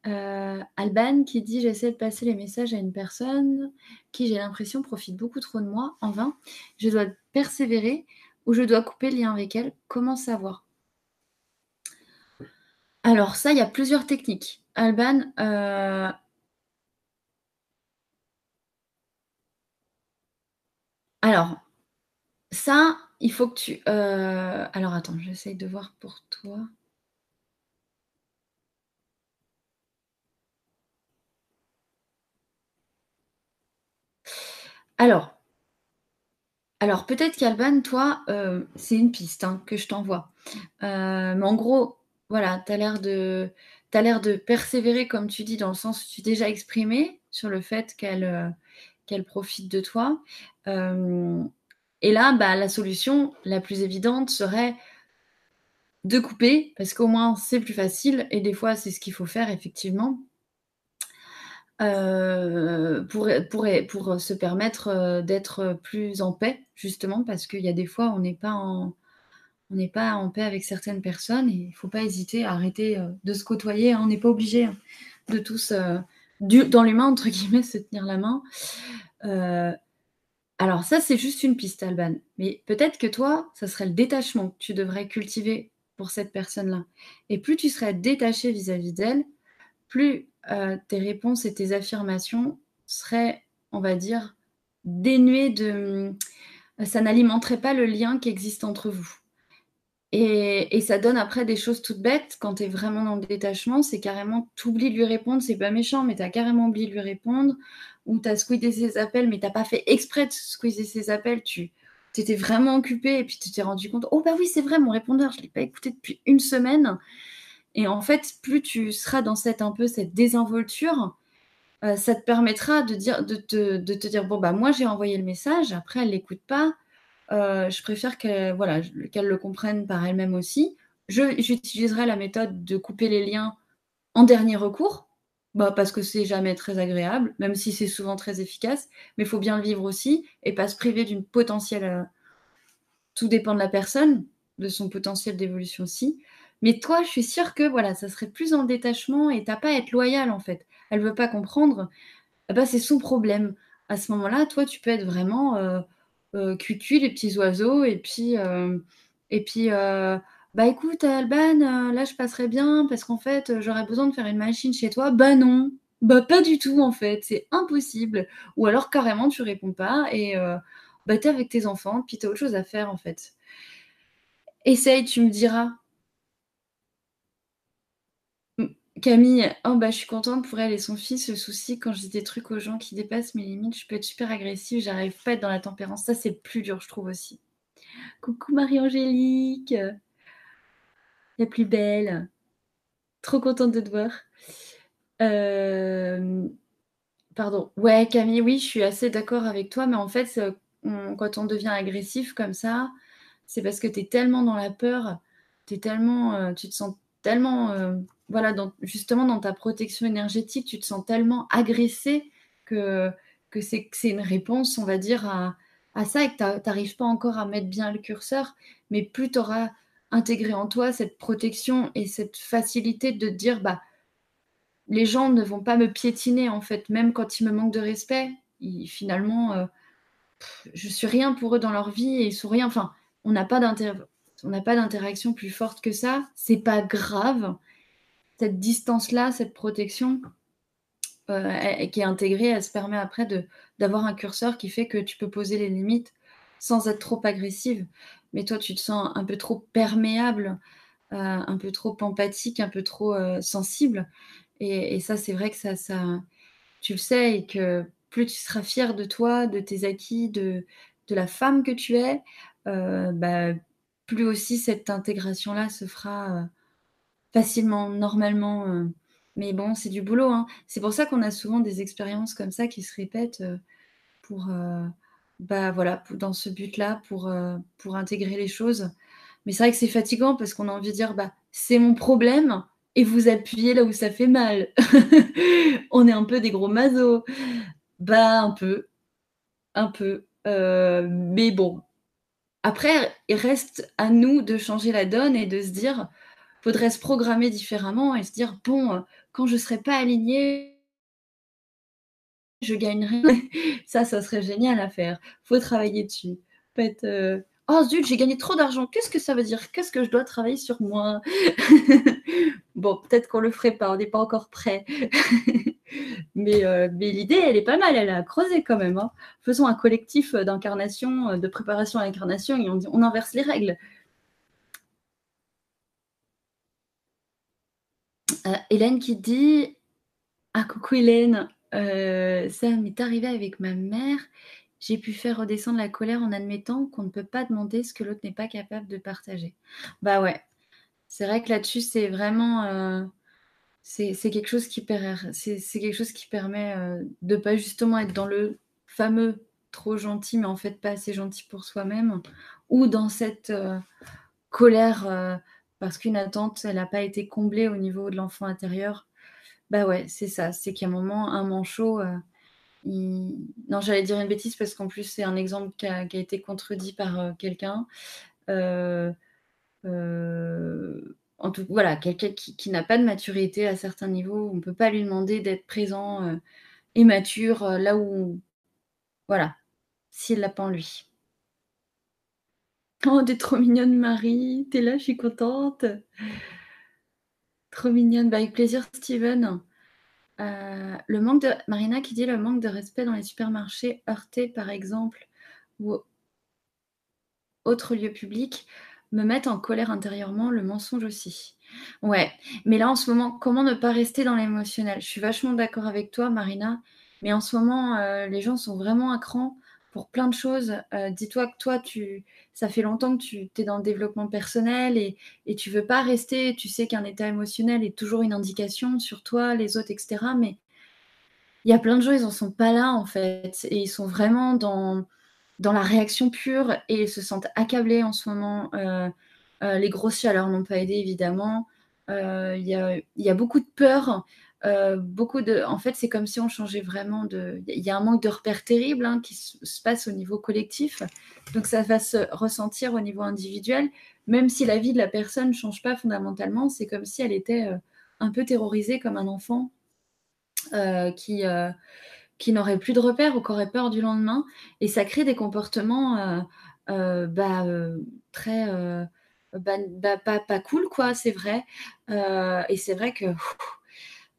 Euh, Alban qui dit J'essaie de passer les messages à une personne qui, j'ai l'impression, profite beaucoup trop de moi, en vain. Je dois persévérer ou je dois couper le lien avec elle. Comment savoir? Alors, ça, il y a plusieurs techniques. Alban, euh, alors, ça, il faut que tu. Euh, alors, attends, j'essaye de voir pour toi. Alors, alors peut-être qu'Alban, toi, euh, c'est une piste hein, que je t'envoie. Euh, mais en gros, voilà, tu as l'air de, de persévérer, comme tu dis, dans le sens où tu t'es déjà exprimé sur le fait qu'elle qu'elle profite de toi. et là, bah, la solution la plus évidente serait de couper, parce qu'au moins c'est plus facile, et des fois c'est ce qu'il faut faire effectivement. Euh, pour, pour, se permettre euh, d'être plus en paix, justement, parce qu'il y a des fois, on n'est pas en, on n'est pas en paix avec certaines personnes et il ne faut pas hésiter à arrêter euh, de se côtoyer. Hein. On n'est pas obligé hein, de tous, du, dans l'humain, entre guillemets, se tenir la main. alors ça, c'est juste une piste, Alban. Mais peut-être que toi, ça serait le détachement que tu devrais cultiver pour cette personne-là. Et plus tu serais détaché vis-à-vis d'elle, plus euh, tes réponses et tes affirmations seraient, on va dire, dénuées de... Ça n'alimenterait pas le lien qui existe entre vous. Et, ça donne après des choses toutes bêtes. Quand tu es vraiment dans le détachement, c'est carrément, tu oublies de lui répondre, c'est pas méchant, mais tu as carrément oublié de lui répondre, ou tu as squeezé ses appels, mais tu pas fait exprès de squeezer ses appels, tu étais vraiment occupé et puis tu t'es rendu compte, oh bah oui, c'est vrai, mon répondeur, je ne l'ai pas écouté depuis une semaine. Et en fait, plus tu seras dans cette un peu cette désinvolture, euh, ça te permettra de, dire, de, te, de te dire bon bah moi j'ai envoyé le message, après elle l'écoute pas. Euh, je préfère qu'elle voilà, qu'elle le comprenne par elle-même aussi. J'utiliserai la méthode de couper les liens en dernier recours, bah, parce que c'est jamais très agréable, même si c'est souvent très efficace, mais il faut bien le vivre aussi et pas se priver d'une potentielle. Euh, tout dépend de la personne, de son potentiel d'évolution aussi. Mais toi, je suis sûre que voilà, ça serait plus en détachement et t'as pas à être loyal en fait. Elle veut pas comprendre. Eh ben, c'est son problème. À ce moment-là, toi, tu peux être vraiment euh, cucu, les petits oiseaux, et puis, euh, et puis euh, bah écoute, Alban, là je passerai bien parce qu'en fait, j'aurais besoin de faire une machine chez toi. Bah non, bah pas du tout en fait, c'est impossible. Ou alors carrément tu réponds pas et bah t'es avec tes enfants, puis t'as autre chose à faire en fait. Essaye, tu me diras. Camille, oh bah, je suis contente pour elle et son fils. Le souci, quand je dis des trucs aux gens qui dépassent mes limites, je peux être super agressive, j'arrive pas à être dans la tempérance. Ça, c'est plus dur, je trouve aussi. Coucou Marie-Angélique, la plus belle. Trop contente de te voir. Euh, pardon. Ouais, Camille, oui, je suis assez d'accord avec toi, mais en fait, quand on devient agressif comme ça, c'est parce que tu es tellement dans la peur, tellement, euh, tu te sens tellement euh, voilà, justement dans ta protection énergétique, tu te sens tellement agressé que, que c'est une réponse, on va dire, à, ça et que tu n'arrives pas encore à mettre bien le curseur, mais plus tu auras intégré en toi cette protection et cette facilité de te dire, bah, les gens ne vont pas me piétiner en fait, même quand ils me manquent de respect. finalement, euh, je suis rien pour eux dans leur vie et ils sont rien. Enfin, on n'a pas d'interaction plus forte que ça. C'est pas grave cette distance-là, cette protection euh, qui est intégrée, elle se permet après d'avoir un curseur qui fait que tu peux poser les limites sans être trop agressive. Mais toi, tu te sens un peu trop perméable, euh, un peu trop empathique, un peu trop euh, sensible. Et, ça, c'est vrai que ça, ça, tu le sais, et que plus tu seras fier de toi, de tes acquis, de, de la femme que tu es, bah, plus aussi cette intégration-là se fera, facilement, normalement, mais bon, c'est du boulot, hein. C'est pour ça qu'on a souvent des expériences comme ça qui se répètent, pour, bah, voilà, dans ce but-là, pour, pour intégrer les choses. Mais c'est vrai que c'est fatigant parce qu'on a envie de dire: «Bah, c'est mon problème et vous appuyez là où ça fait mal». (laughs) On est un peu des gros masos. Bah, un peu, un peu, mais bon. Après, il reste à nous de changer la donne et de se dire: «Faudrait se programmer différemment» et se dire: «Bon, quand je serai pas alignée» «je gagnerai». (laughs) Ça, ça serait génial à faire. Faut travailler dessus. Faut être, «Oh zut, j'ai gagné trop d'argent, qu'est-ce que ça veut dire? Qu'est-ce que je dois travailler sur moi?» (laughs) bon, peut-être qu'on le ferait pas, on n'est pas encore prêt. (laughs) mais, mais l'idée, elle est pas mal, elle a creusé quand même, hein. Faisons un collectif, d'incarnation, de préparation à l'incarnation et on on inverse les règles. Hélène qui dit: «Ah coucou Hélène, ça m'est arrivé avec ma mère. J'ai pu faire redescendre la colère en admettant qu'on ne peut pas demander ce que l'autre n'est pas capable de partager». Bah ouais, c'est vrai que là-dessus, c'est vraiment, c'est quelque chose qui c'est quelque chose qui permet, de pas justement être dans le fameux trop gentil, mais en fait pas assez gentil pour soi-même ou dans cette, colère, parce qu'une attente, elle n'a pas été comblée au niveau de l'enfant intérieur. Bah ouais, c'est ça, c'est a un moment, un manchot, euh, non, j'allais dire une bêtise parce qu'en plus, c'est un exemple qui a, été contredit par euh, quelqu'un. Euh, en tout, voilà, quelqu'un qui, n'a pas de maturité à certains niveaux, on ne peut pas lui demander d'être présent et mature là où, voilà, s'il l'a pas en lui. Oh, t'es trop mignonne, Marie. T'es là, je suis contente. Trop mignonne. Bah, avec plaisir, Steven. Euh, le manque de... Marina qui dit le manque de respect dans les supermarchés heurtés, par exemple, ou autres lieux publics, me mettent en colère intérieurement, le mensonge aussi. Ouais, mais là en ce moment, comment ne pas rester dans l'émotionnel? Je suis vachement d'accord avec toi, Marina, mais en ce moment, euh, les gens sont vraiment à cran pour plein de choses. Euh, dis-toi que toi, tu, ça fait longtemps que tu es dans le développement personnel et, et tu veux pas rester. Tu sais qu'un état émotionnel est toujours une indication sur toi, les autres, etc. Mais il y a plein de gens, ils en sont pas là en fait. Et ils sont vraiment dans, dans la réaction pure et ils se sentent accablés en ce moment. Euh, euh, les grosses chaleurs n'ont pas aidé évidemment. Il y a, y, a, beaucoup de peur. Euh, beaucoup de, en fait, c'est comme si on changeait vraiment de. Il y a un manque de repères terrible hein, qui se passe au niveau collectif. Donc, ça va se ressentir au niveau individuel, même si la vie de la personne ne change pas fondamentalement. C'est comme si elle était euh, un peu terrorisée comme un enfant euh, qui, qui n'aurait plus de repères ou qui aurait peur du lendemain. Et ça crée des comportements bah, très. Bah, bah, pas, pas, cool, quoi, c'est vrai. et c'est vrai que.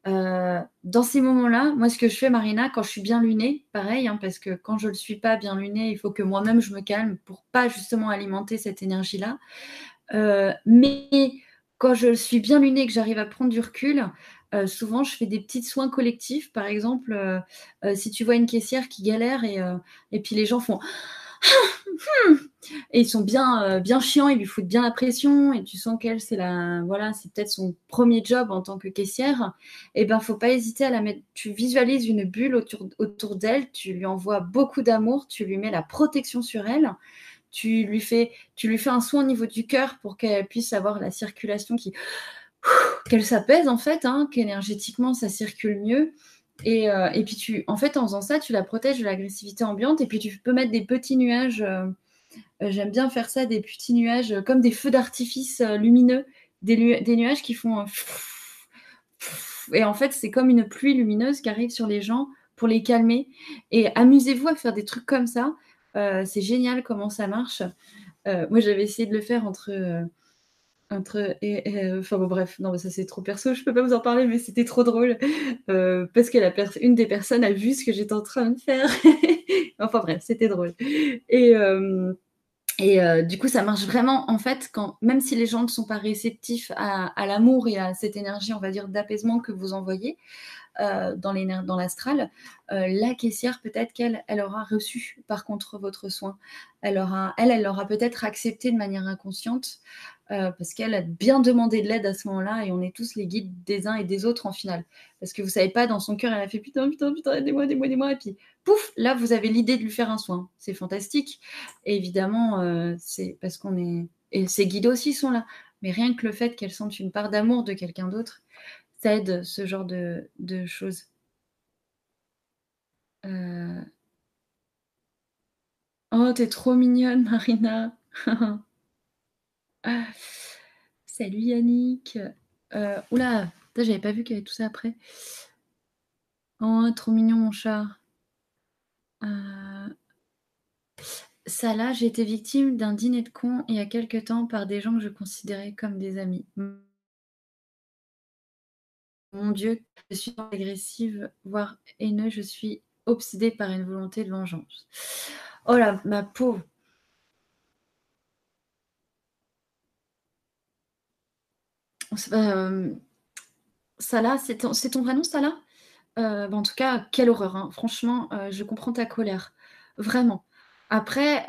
Euh, dans ces moments-là, moi, ce que je fais, Marina, quand je suis bien lunée, pareil, hein, parce que quand je ne le suis pas bien lunée, il faut que moi-même je me calme pour pas justement alimenter cette énergie-là. Euh, mais quand je suis bien lunée, que j'arrive à prendre du recul, euh, souvent je fais des petits soins collectifs. Par exemple, si tu vois une caissière qui galère et, et puis les gens font et ils sont bien, euh, bien chiants, ils lui foutent bien la pression, et tu sens qu'elle, c'est la, voilà, c'est peut-être son premier job en tant que caissière. Et eh ben, faut pas hésiter à la mettre. Tu visualises une bulle autour, autour d'elle, tu lui envoies beaucoup d'amour, tu lui mets la protection sur elle, tu lui fais, tu lui fais un soin au niveau du cœur pour qu'elle puisse avoir la circulation qui, qu'elle s'apaise en fait, hein, qu'énergétiquement ça circule mieux. Euh, et, puis, tu, en fait, en faisant ça, tu la protèges de l'agressivité ambiante. Et puis, tu peux mettre des petits nuages. Euh, euh, j'aime bien faire ça, des petits nuages, comme des feux d'artifice lumineux, des, des, nuages qui font. et en fait, c'est comme une pluie lumineuse qui arrive sur les gens pour les calmer. Et amusez-vous à faire des trucs comme ça. c'est génial comment ça marche. moi, j'avais essayé de le faire entre euh, enfin bon bref non ça c'est trop perso je peux pas vous en parler mais c'était trop drôle euh, parce que la une des personnes a vu ce que j'étais en train de faire (laughs) enfin bref c'était drôle et euh, et du coup ça marche vraiment en fait quand même si les gens ne sont pas réceptifs à, l'amour et à cette énergie on va dire d'apaisement que vous envoyez euh, dans l'astral, euh, la caissière, peut-être qu'elle elle aura reçu par contre votre soin. Elle, aura, elle, elle aura peut-être accepté de manière inconsciente euh, parce qu'elle a bien demandé de l'aide à ce moment-là et on est tous les guides des uns et des autres en finale. Parce que vous savez pas, dans son cœur, elle a fait putain, putain, putain, aidez-moi, aidez-moi, aidez-moi. Et puis, pouf, là, vous avez l'idée de lui faire un soin. C'est fantastique. Et évidemment, c'est parce qu'on est. Et ses guides aussi sont là. Mais rien que le fait qu'elle sente une part d'amour de quelqu'un d'autre, ça aide ce genre de, choses. Euh. Oh, t'es trop mignonne, Marina. (laughs) Ah. Salut Yannick. Euh, oula, j'avais pas vu qu'il y avait tout ça après. Oh, trop mignon mon chat. Euh... Ça j'ai été victime d'un dîner de con il y a quelque temps par des gens que je considérais comme des amis. Mon Dieu, je suis agressive, voire haineuse, je suis obsédée par une volonté de vengeance. Oh là, ma pauvre. Euh, Salah, c'est ton, vrai nom, Salah? Euh, En tout cas, quelle horreur. Hein. Franchement, euh, je comprends ta colère. Vraiment. Après,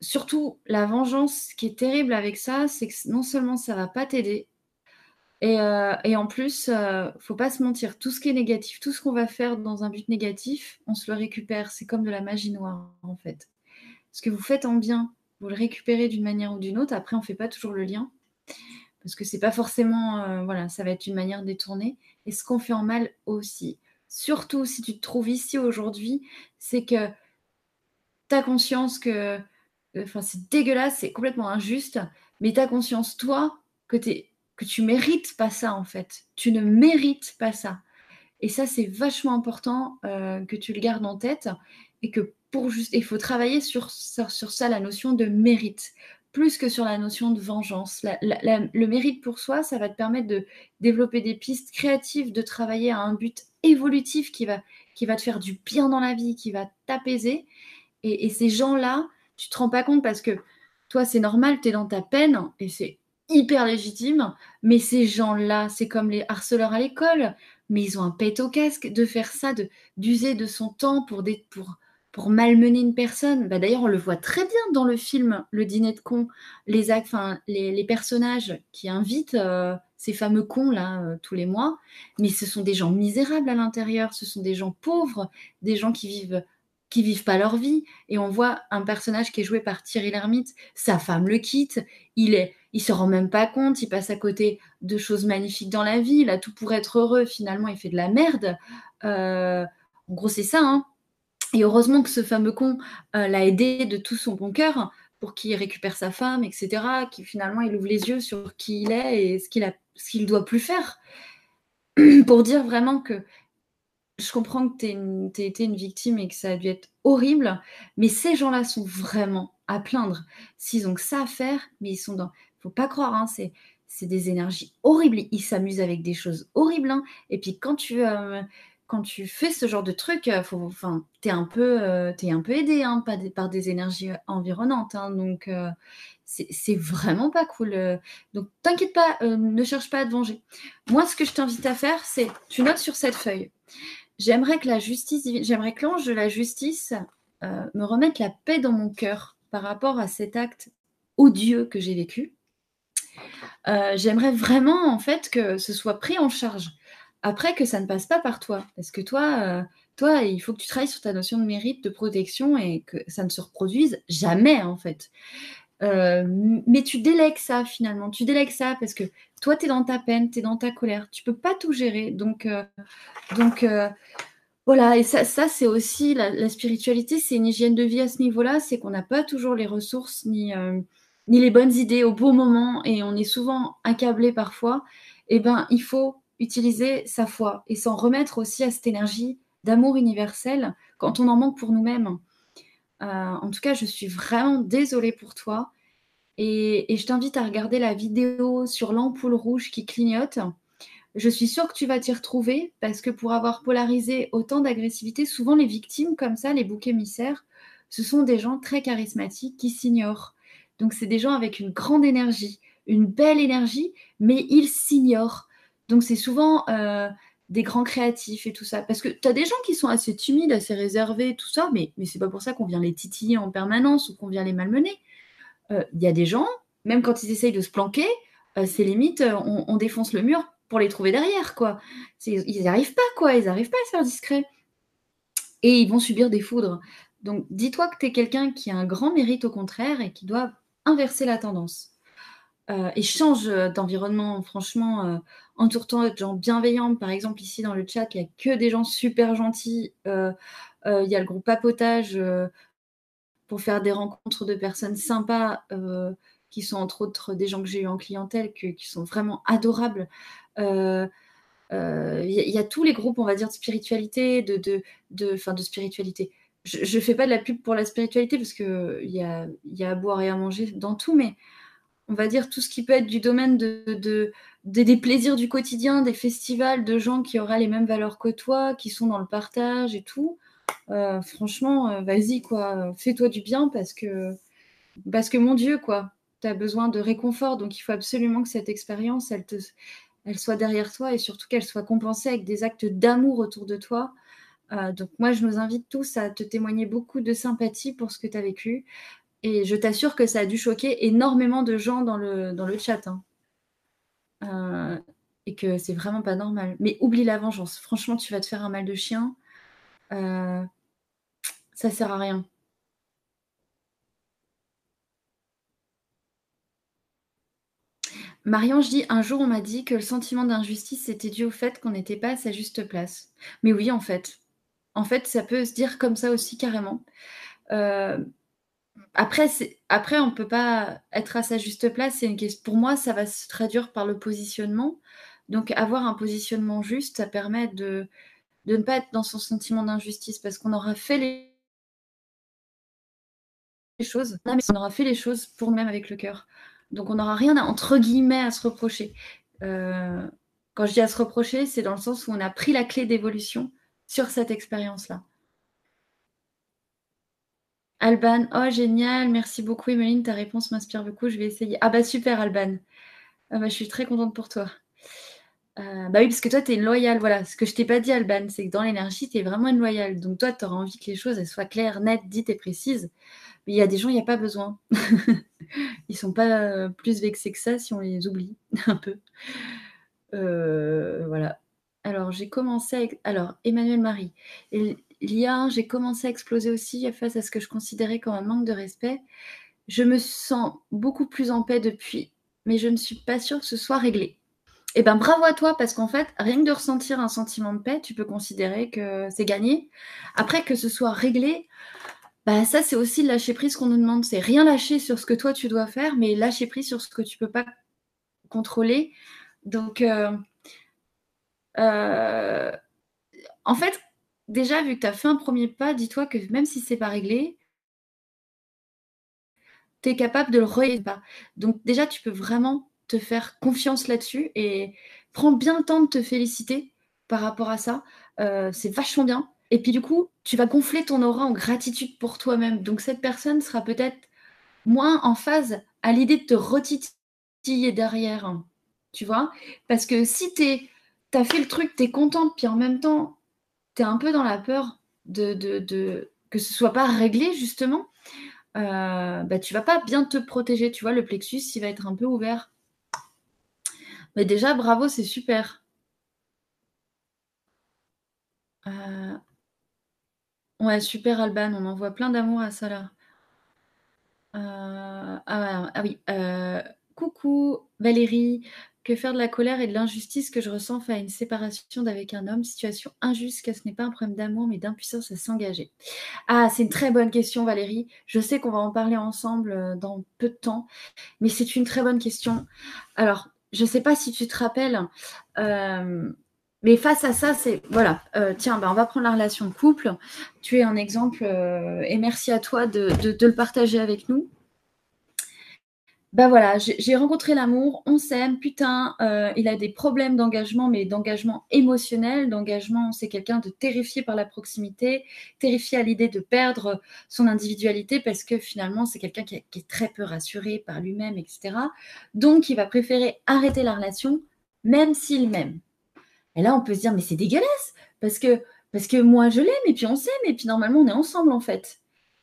surtout, la vengeance, ce qui est terrible avec ça, c'est que non seulement ça va pas t'aider, et, euh, en plus, faut pas se mentir, tout ce qui est négatif, tout ce qu'on va faire dans un but négatif, on se le récupère. C'est comme de la magie noire, en fait. Ce que vous faites en bien, vous le récupérez d'une manière ou d'une autre. Après, on fait pas toujours le lien. Parce que c'est pas forcément, voilà, ça va être une manière détournée. Et ce qu'on fait en mal aussi. Surtout si tu te trouves ici aujourd'hui, c'est que ta conscience que, enfin, c'est dégueulasse, c'est complètement injuste, mais ta conscience, toi, que, es, que tu mérites pas ça, en fait. Tu ne mérites pas ça. Et ça, c'est vachement important euh, que tu le gardes en tête et que pour juste, il faut travailler sur, sur, ça, la notion de mérite, plus que sur la notion de vengeance. le mérite pour soi, ça va te permettre de développer des pistes créatives, de travailler à un but évolutif qui va, qui va te faire du bien dans la vie, qui va t'apaiser. Et, ces gens-là, tu te rends pas compte parce que toi, c'est normal, tu es dans ta peine et c'est hyper légitime. Mais ces gens-là, c'est comme les harceleurs à l'école, mais ils ont un pet au casque de faire ça, de d'user de son temps pour, des, pour, pour malmener une personne. Bah, D'ailleurs, on le voit très bien dans le film Le dîner de cons, les, enfin, les, les personnages qui invitent euh, ces fameux cons là euh, tous les mois, mais ce sont des gens misérables à l'intérieur, ce sont des gens pauvres, des gens qui vivent vivent pas leur vie. Et on voit un personnage qui est joué par Thierry Lhermitte, sa femme le quitte, il est, il se rend même pas compte, il passe à côté de choses magnifiques dans la vie, il a tout pour être heureux, finalement il fait de la merde. Euh, en gros c'est ça. Hein. Et heureusement que ce fameux con euh, l'a aidé de tout son bon cœur pour qu'il récupère sa femme, etc. Qui finalement il ouvre les yeux sur qui il est et ce qu'il a, ce qu'il doit plus faire. (clears throat) pour dire vraiment que je comprends que tu aies été une victime et que ça a dû être horrible, mais ces gens-là sont vraiment à plaindre. S'ils ont que ça à faire, mais ils sont dans. faut pas croire, hein, c'est, c'est des énergies horribles. Ils s'amusent avec des choses horribles. Hein. Et puis quand tu, euh, quand tu fais ce genre de truc, euh, enfin, tu es, un peu, euh, un peu aidé hein, par, des, énergies environnantes. Hein. donc c'est vraiment pas cool. Donc t'inquiète pas, ne cherche pas à te venger. Moi, ce que je t'invite à faire, c'est tu notes sur cette feuille. J'aimerais que la justice j'aimerais que l'ange de la justice euh, me remette la paix dans mon cœur par rapport à cet acte odieux que j'ai vécu. Euh, j'aimerais vraiment en fait que ce soit pris en charge. Après que ça ne passe pas par toi, parce que toi, euh, toi, il faut que tu travailles sur ta notion de mérite, de protection et que ça ne se reproduise jamais en fait. mais tu délègues ça finalement, tu délègues ça parce que toi, tu es dans ta peine, tu es dans ta colère, tu peux pas tout gérer. Donc, euh, donc euh, voilà, et ça, c'est aussi la, spiritualité, c'est une hygiène de vie à ce niveau-là, c'est qu'on n'a pas toujours les ressources ni, euh, ni les bonnes idées au bon moment et on est souvent accablé parfois. Eh ben, il faut utiliser sa foi et s'en remettre aussi à cette énergie d'amour universel quand on en manque pour nous-mêmes. en tout cas, je suis vraiment désolée pour toi. Et, je t'invite à regarder la vidéo sur l'ampoule rouge qui clignote. Je suis sûre que tu vas t'y retrouver parce que pour avoir polarisé autant d'agressivité, souvent les victimes comme ça, les boucs émissaires, ce sont des gens très charismatiques qui s'ignorent. Donc c'est des gens avec une grande énergie, une belle énergie, mais ils s'ignorent. Donc c'est souvent euh, des grands créatifs et tout ça. Parce que tu as des gens qui sont assez timides, assez réservés, tout ça, mais, mais c'est pas pour ça qu'on vient les titiller en permanence ou qu'on vient les malmener. Il y a des gens, même quand ils essayent de se planquer, c'est limite, on, on, défonce le mur pour les trouver derrière, quoi. Ils n'y arrivent pas, quoi. Ils n'arrivent pas à se faire discret. Et ils vont subir des foudres. Donc, dis-toi que tu es quelqu'un qui a un grand mérite au contraire et qui doit inverser la tendance. Euh, et change d'environnement, franchement, euh, entoure-toi de gens bienveillants. Par exemple, ici dans le chat, il n'y a que des gens super gentils. Euh, euh, il y a le groupe Papotage pour faire des rencontres de personnes sympas, qui sont entre autres des gens que j'ai eu en clientèle, qui sont vraiment adorables. Il y, a tous les groupes, on va dire, de spiritualité, de, de, de, de spiritualité. Je ne fais pas de la pub pour la spiritualité parce qu'il y a, y a à boire et à manger dans tout, mais on va dire, tout ce qui peut être du domaine de, des plaisirs du quotidien, des festivals, de gens qui auraient les mêmes valeurs que toi, qui sont dans le partage et tout. Euh, franchement, euh, vas-y, quoi, fais-toi du bien parce que, parce que mon Dieu, quoi, tu as besoin de réconfort, donc il faut absolument que cette expérience, elle, soit derrière toi et surtout qu'elle soit compensée avec des actes d'amour autour de toi. Euh, donc moi, je nous invite tous à te témoigner beaucoup de sympathie pour ce que tu as vécu, et je t'assure que ça a dû choquer énormément de gens dans le, dans le chat. Hein. Euh, et que c'est vraiment pas normal. Mais oublie la vengeance. Franchement, tu vas te faire un mal de chien. Euh, ça sert à rien. Marion, je dis, un jour on m'a dit que le sentiment d'injustice était dû au fait qu'on n'était pas à sa juste place. Mais oui, en fait. En fait, ça peut se dire comme ça aussi carrément. Euh, après, on ne peut pas être à sa juste place. Une question... Pour moi, ça va se traduire par le positionnement. Donc, avoir un positionnement juste, ça permet de, de ne pas être dans son sentiment d'injustice parce qu'on aura fait les choses. on aura fait les choses pour nous-mêmes avec le cœur. Donc, on n'aura rien, à, entre guillemets, à se reprocher. Euh, quand je dis à se reprocher, c'est dans le sens où on a pris la clé d'évolution sur cette expérience-là. Alban, oh génial, merci beaucoup Emeline, ta réponse m'inspire beaucoup, je vais essayer. Ah bah super Alban, ah bah, je suis très contente pour toi. Euh, bah oui, parce que toi, tu es une loyale. Voilà, ce que je t'ai pas dit, Alban, c'est que dans l'énergie, tu es vraiment une loyale. Donc toi, tu auras envie que les choses soient claires, nettes, dites et précises. Mais il y a des gens, il n'y a pas besoin. (laughs) Ils sont pas euh, plus vexés que ça si on les oublie (laughs) un peu. Euh, voilà. Alors, j'ai commencé avec... Alors, Emmanuel Marie l'IA, j'ai commencé à exploser aussi face à ce que je considérais comme un manque de respect. Je me sens beaucoup plus en paix depuis, mais je ne suis pas sûre que ce soit réglé. Eh bien, bravo à toi, parce qu'en fait, rien que de ressentir un sentiment de paix, tu peux considérer que c'est gagné. Après, que ce soit réglé, bah, ça, c'est aussi lâcher prise qu'on nous demande. C'est rien lâcher sur ce que toi, tu dois faire, mais lâcher prise sur ce que tu ne peux pas contrôler. Donc, euh, euh, en fait, déjà, vu que tu as fait un premier pas, dis-toi que même si c'est pas réglé, tu es capable de le régler. Donc déjà, tu peux vraiment te faire confiance là-dessus et prends bien le temps de te féliciter par rapport à ça. Euh, c'est vachement bien. Et puis du coup, tu vas gonfler ton aura en gratitude pour toi-même. Donc cette personne sera peut-être moins en phase à l'idée de te retitiller derrière. Tu vois Parce que si tu as fait le truc, tu es contente, puis en même temps, un peu dans la peur de, de, que ce soit pas réglé, justement, euh, bah, tu vas pas bien te protéger. Tu vois, le plexus, il va être un peu ouvert. Mais déjà, bravo, c'est super. Euh, ouais, super Alban, on envoie plein d'amour à ça là. Euh, ah, ah, oui, coucou Valérie, que faire de la colère et de l'injustice que je ressens face à une séparation d'avec un homme, situation injuste, car ce n'est pas un problème d'amour, mais d'impuissance à s'engager Ah, c'est une très bonne question, Valérie. Je sais qu'on va en parler ensemble euh, dans peu de temps, mais c'est une très bonne question. Alors, je ne sais pas si tu te rappelles, euh, mais face à ça, c'est voilà, euh, tiens, bah, on va prendre la relation de couple. Tu es un exemple et merci à toi de le partager avec nous bah voilà, j'ai rencontré l'amour, on s'aime, putain, euh, il a des problèmes d'engagement, mais d'engagement émotionnel, d'engagement, c'est quelqu'un de terrifié par la proximité, terrifié à l'idée de perdre son individualité parce que finalement c'est quelqu'un qui, est très peu rassuré par lui-même, etc. Donc il va préférer arrêter la relation même s'il m'aime. Et là, on peut se dire, mais c'est dégueulasse, parce que, parce que moi, je l'aime, et puis on s'aime, et puis normalement, on est ensemble, en fait.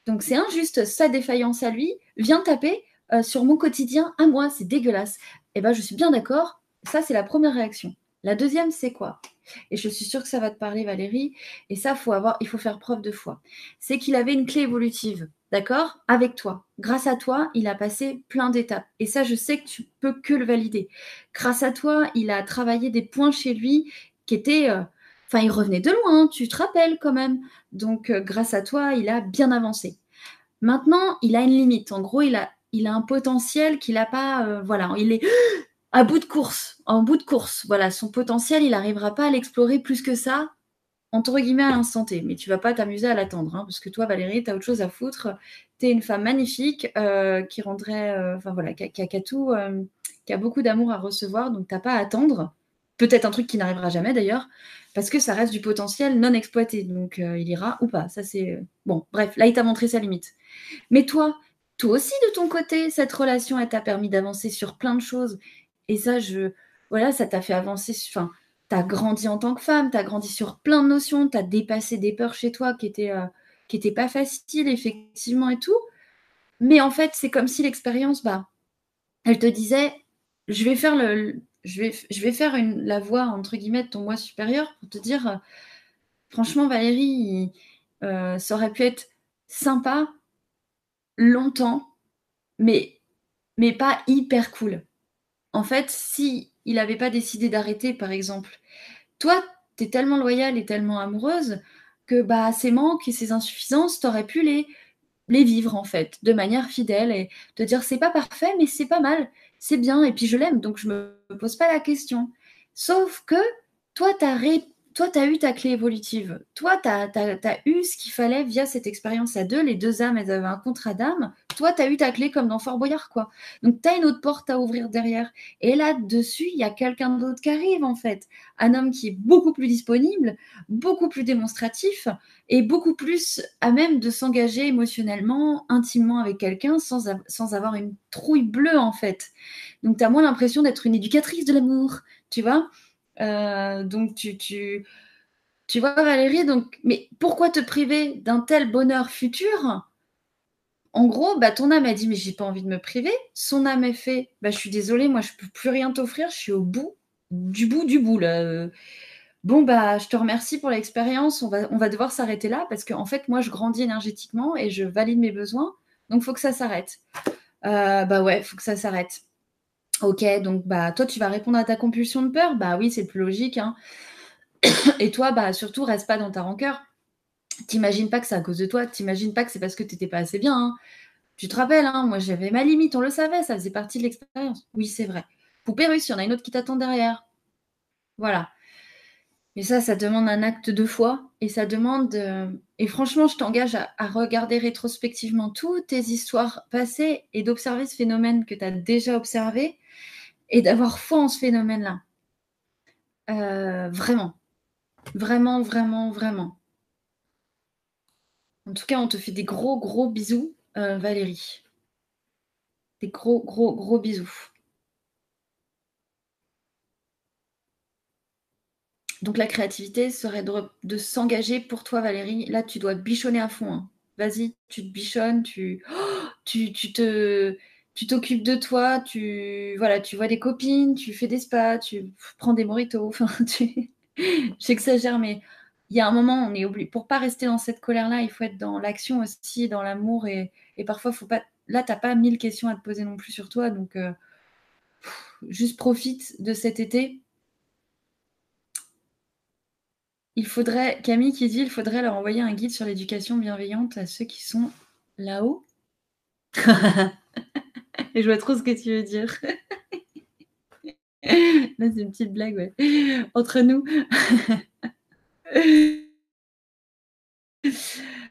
Donc, c'est injuste, sa défaillance à lui vient taper euh, sur mon quotidien à moi, c'est dégueulasse. Eh ben, je suis bien d'accord, ça, c'est la première réaction. La deuxième, c'est quoi? Et je suis sûre que ça va te parler, Valérie. Et ça, faut avoir, il faut faire preuve de foi. C'est qu'il avait une clé évolutive, d'accord? Avec toi. Grâce à toi, il a passé plein d'étapes. Et ça, je sais que tu peux que le valider. Grâce à toi, il a travaillé des points chez lui qui étaient. Euh, enfin, il revenait de loin, tu te rappelles quand même. Donc, euh, grâce à toi, il a bien avancé. Maintenant, il a une limite. En gros, il a, il a un potentiel qu'il n'a pas. Euh, voilà, il est à bout de course, en bout de course. Voilà, son potentiel, il n'arrivera pas à l'explorer plus que ça, entre guillemets, à l'instant T. Mais tu vas pas t'amuser à l'attendre, hein, parce que toi, Valérie, tu as autre chose à foutre. Tu es une femme magnifique euh, qui rendrait, euh, enfin voilà, qui a, tout, euh, qui a beaucoup d'amour à recevoir, donc tu n'as pas à attendre. Peut-être un truc qui n'arrivera jamais d'ailleurs, parce que ça reste du potentiel non exploité. Donc il ira ou pas. Ça c'est bon. Bref, là il t'a montré sa limite. Mais toi, toi aussi de ton côté, cette relation elle t'a permis d'avancer sur plein de choses et ça, je, voilà, ça t'a fait avancer. Enfin, tu as grandi en tant que femme, tu as grandi sur plein de notions, tu as dépassé des peurs chez toi qui étaient, euh, qui étaient pas faciles, effectivement, et tout. Mais en fait, c'est comme si l'expérience, bah, elle te disait, je vais faire le, je vais, je vais faire une, la voix entre guillemets de ton moi supérieur pour te dire, euh, franchement, Valérie, euh, ça aurait pu être sympa longtemps, mais, mais pas hyper cool en fait, si il n'avait pas décidé d'arrêter, par exemple, toi, tu es tellement loyale et tellement amoureuse que bah, ces manques et ces insuffisances, tu aurais pu les, les vivre, en fait, de manière fidèle et te dire c'est pas parfait, mais c'est pas mal, c'est bien, et puis je l'aime, donc je me pose pas la question. Sauf que toi, tu as toi, tu as eu ta clé évolutive. Toi, tu as, eu ce qu'il fallait via cette expérience à deux. Les deux âmes, elles avaient un contrat d'âme. Toi, tu as eu ta clé comme dans Fort Boyard, quoi. Donc, tu as une autre porte à ouvrir derrière. Et là-dessus, il y a quelqu'un d'autre qui arrive, en fait. Un homme qui est beaucoup plus disponible, beaucoup plus démonstratif et beaucoup plus à même de s'engager émotionnellement, intimement avec quelqu'un sans, sans avoir une trouille bleue, en fait. Donc, tu as moins l'impression d'être une éducatrice de l'amour, tu vois euh, donc tu, tu, tu vois Valérie, donc, mais pourquoi te priver d'un tel bonheur futur? En gros, bah, ton âme a dit mais j'ai pas envie de me priver. Son âme est fait, bah, je suis désolée, moi je peux plus rien t'offrir, je suis au bout du bout du bout là. Bon bah je te remercie pour l'expérience, on va, on va devoir s'arrêter là parce qu'en en fait moi je grandis énergétiquement et je valide mes besoins, donc faut que ça s'arrête. Euh, bah ouais, faut que ça s'arrête. Ok, donc bah toi tu vas répondre à ta compulsion de peur, bah oui c'est le plus logique. Hein. (coughs) Et toi bah surtout reste pas dans ta rancœur. T'imagines pas que c'est à cause de toi, t'imagines pas que c'est parce que t'étais pas assez bien. Hein. Tu te rappelles, hein, moi j'avais ma limite, on le savait, ça faisait partie de l'expérience. Oui c'est vrai. Poupée russe, il y en a une autre qui t'attend derrière. Voilà. Mais ça, ça demande un acte de foi et ça demande. Euh, et franchement, je t'engage à, regarder rétrospectivement toutes tes histoires passées et d'observer ce phénomène que tu as déjà observé et d'avoir foi en ce phénomène-là. Euh, vraiment. Vraiment, vraiment, vraiment. En tout cas, on te fait des gros, gros bisous, euh, Valérie. Des gros, gros, gros bisous. Donc la créativité serait de, s'engager pour toi, Valérie. Là, tu dois bichonner à fond. Hein. Vas-y, tu te bichonnes, tu, (gasps) tu, tu te tu t'occupes de toi, tu voilà, tu vois des copines, tu fais des spas, tu prends des moritos, (laughs) enfin tu j'exagère mais il y a un moment on est obligé pour pas rester dans cette colère là, il faut être dans l'action aussi, dans l'amour et, et, parfois faut pas là t'as pas mille questions à te poser non plus sur toi donc euh, juste profite de cet été. Il faudrait Camille qui dit il faudrait leur envoyer un guide sur l'éducation bienveillante à ceux qui sont là-haut. (laughs) Et je vois trop ce que tu veux dire. (laughs) Là, c'est une petite blague, ouais. Entre nous.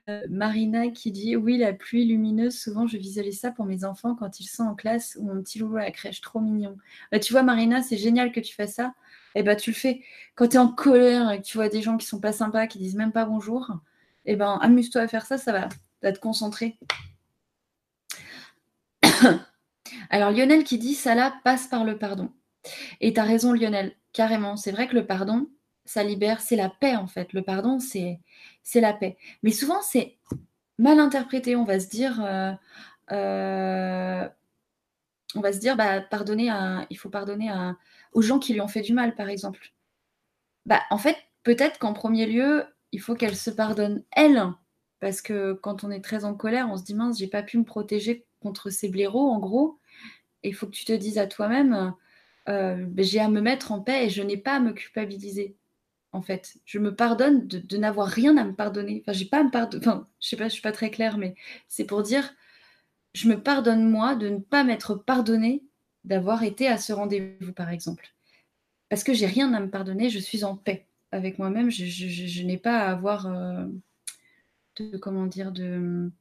Euh, Marina qui dit Oui, la pluie lumineuse, souvent je visualise ça pour mes enfants quand ils sont en classe ou mon petit loulou à la crèche, trop mignon. Bah, tu vois, Marina, c'est génial que tu fasses ça. Et eh bah, tu le fais quand tu es en colère et que tu vois des gens qui sont pas sympas, qui disent même pas bonjour. Et eh ben, amuse-toi à faire ça, ça va, va te concentrer. Alors Lionel qui dit ça là passe par le pardon. Et tu as raison Lionel, carrément. C'est vrai que le pardon, ça libère, c'est la paix en fait. Le pardon, c'est la paix. Mais souvent, c'est mal interprété. On va se dire, euh, euh, on va dire, bah, pardonner à, il faut pardonner à, aux gens qui lui ont fait du mal, par exemple. Bah, en fait, peut-être qu'en premier lieu, il faut qu'elle se pardonne elle, parce que quand on est très en colère, on se dit mince, j'ai pas pu me protéger contre ces blaireaux, en gros. Il faut que tu te dises à toi-même, euh, j'ai à me mettre en paix et je n'ai pas à me culpabiliser. En fait, je me pardonne de, n'avoir rien à me pardonner. Enfin, j'ai pas à me pardonner. Je sais pas, je suis pas très claire, mais c'est pour dire, je me pardonne moi de ne pas m'être pardonné d'avoir été à ce rendez-vous, par exemple. Parce que j'ai rien à me pardonner, je suis en paix avec moi-même. Je, n'ai pas à avoir euh, de comment dire de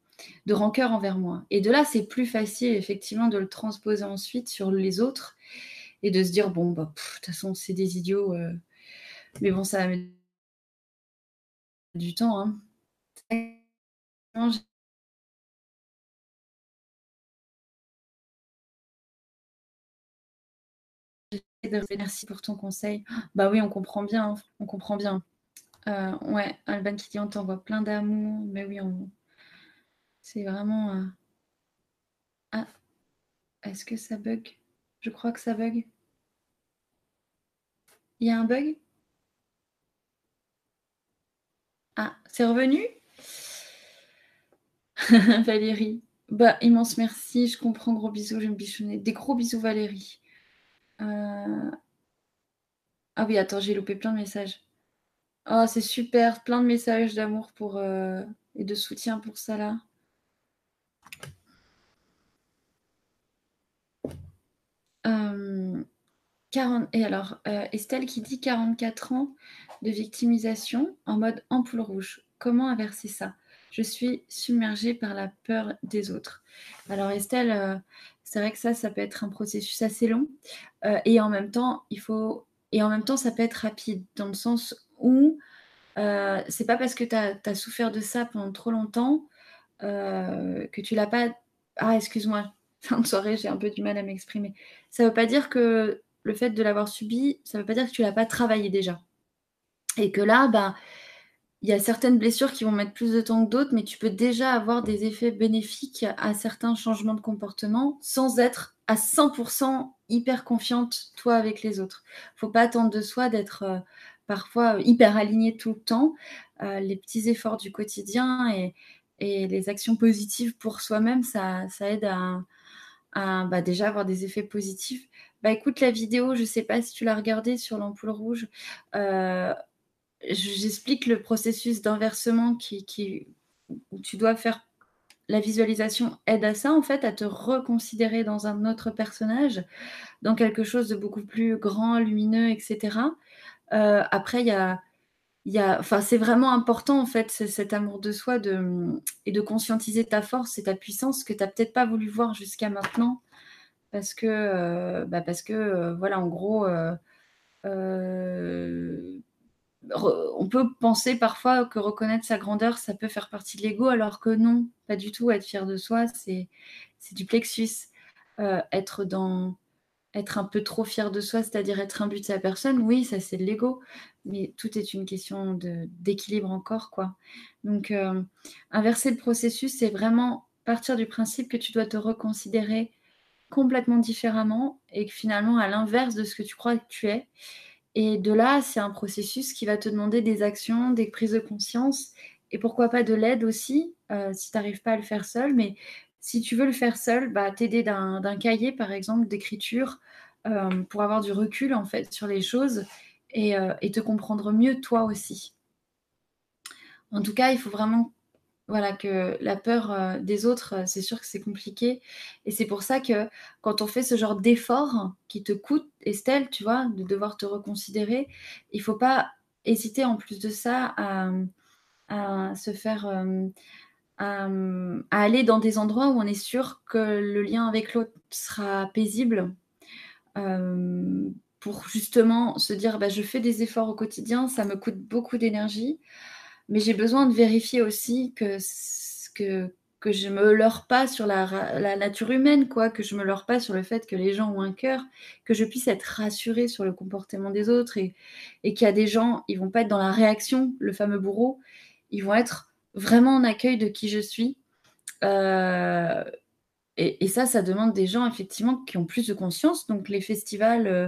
de rancœur envers moi. Et de là, c'est plus facile effectivement de le transposer ensuite sur les autres et de se dire bon bah de toute façon c'est des idiots euh, mais bon ça mettre du temps hein. Merci pour ton conseil. Bah oui, on comprend bien, hein. on comprend bien. Euh, ouais, Alban qui dit on t'envoie plein d'amour, mais oui, on... c'est vraiment. Ah, est-ce que ça bug? Je crois que ça bug. Il y a un bug? Ah, c'est revenu? (laughs) Valérie. Bah, immense merci, je comprends. Gros bisous, je me bichonner. Des gros bisous, Valérie. Euh, ah oui, attends, j'ai loupé plein de messages. Oh, c'est super, plein de messages d'amour euh, et de soutien pour ça là. Euh, et alors, euh, Estelle qui dit 44 ans de victimisation en mode ampoule rouge. Comment inverser ça? Je suis submergée par la peur des autres. Alors Estelle, euh, c'est vrai que ça, ça peut être un processus assez long. Et en même temps, il faut. Et en même temps, ça peut être rapide, dans le sens où c'est pas parce que tu as, souffert de ça pendant trop longtemps que tu l'as pas. Ah, excuse-moi, (laughs) fin de soirée, j'ai un peu du mal à m'exprimer. Ça veut pas dire que le fait de l'avoir subi, ça ne veut pas dire que tu l'as pas travaillé déjà. Et que là, bah, il y a certaines blessures qui vont mettre plus de temps que d'autres, mais tu peux déjà avoir des effets bénéfiques à certains changements de comportement sans être à 100% hyper confiante, toi, avec les autres. faut pas attendre de soi d'être euh, parfois hyper aligné tout le temps. Euh, les petits efforts du quotidien et, les actions positives pour soi-même, ça, aide à, bah, déjà avoir des effets positifs bah écoute, la vidéo, je ne sais pas si tu l'as regardée sur l'ampoule rouge. Euh, j'explique le processus d'inversement qui, où tu dois faire la visualisation aide à ça, en fait, à te reconsidérer dans un autre personnage, dans quelque chose de beaucoup plus grand, lumineux, etc. Euh, après, il y a, y a, enfin, c'est vraiment important, en fait, cet amour de soi de, et de conscientiser ta force et ta puissance que tu n'as peut-être pas voulu voir jusqu'à maintenant parce que, euh, bah parce que euh, voilà, en gros, euh, on peut penser parfois que reconnaître sa grandeur, ça peut faire partie de l'ego, alors que non, pas du tout. Être fier de soi, c'est du plexus. être dans être un peu trop fier de soi, c'est-à-dire être un but de sa personne, oui, ça c'est de l'ego, mais tout est une question d'équilibre encore, quoi. Donc, inverser le processus, c'est vraiment partir du principe que tu dois te reconsidérer complètement différemment et que finalement à l'inverse de ce que tu crois que tu es. Et de là, c'est un processus qui va te demander des actions, des prises de conscience et pourquoi pas de l'aide aussi, euh, si tu n'arrives pas à le faire seul. Mais si tu veux le faire seul, bah, t'aider d'un cahier, par exemple, d'écriture euh, pour avoir du recul en fait sur les choses et, euh, et te comprendre mieux toi aussi. En tout cas, il faut vraiment voilà, que la peur euh, des autres, c'est sûr que c'est compliqué. Et c'est pour ça que quand on fait ce genre d'effort qui te coûte, Estelle, tu vois, de devoir te reconsidérer, il faut pas hésiter en plus de ça à, se faire, euh, à, aller dans des endroits où on est sûr que le lien avec l'autre sera paisible. pour justement se dire, bah, je fais des efforts au quotidien, ça me coûte beaucoup d'énergie mais j'ai besoin de vérifier aussi que, que, que je me leurre pas sur la, la, nature humaine, quoi, que je me leurre pas sur le fait que les gens ont un cœur, que je puisse être rassurée sur le comportement des autres et, et qu'il y a des gens, ils vont pas être dans la réaction, le fameux bourreau, ils vont être vraiment en accueil de qui je suis. Euh, et, ça, ça demande des gens effectivement qui ont plus de conscience. Donc les festivals, euh,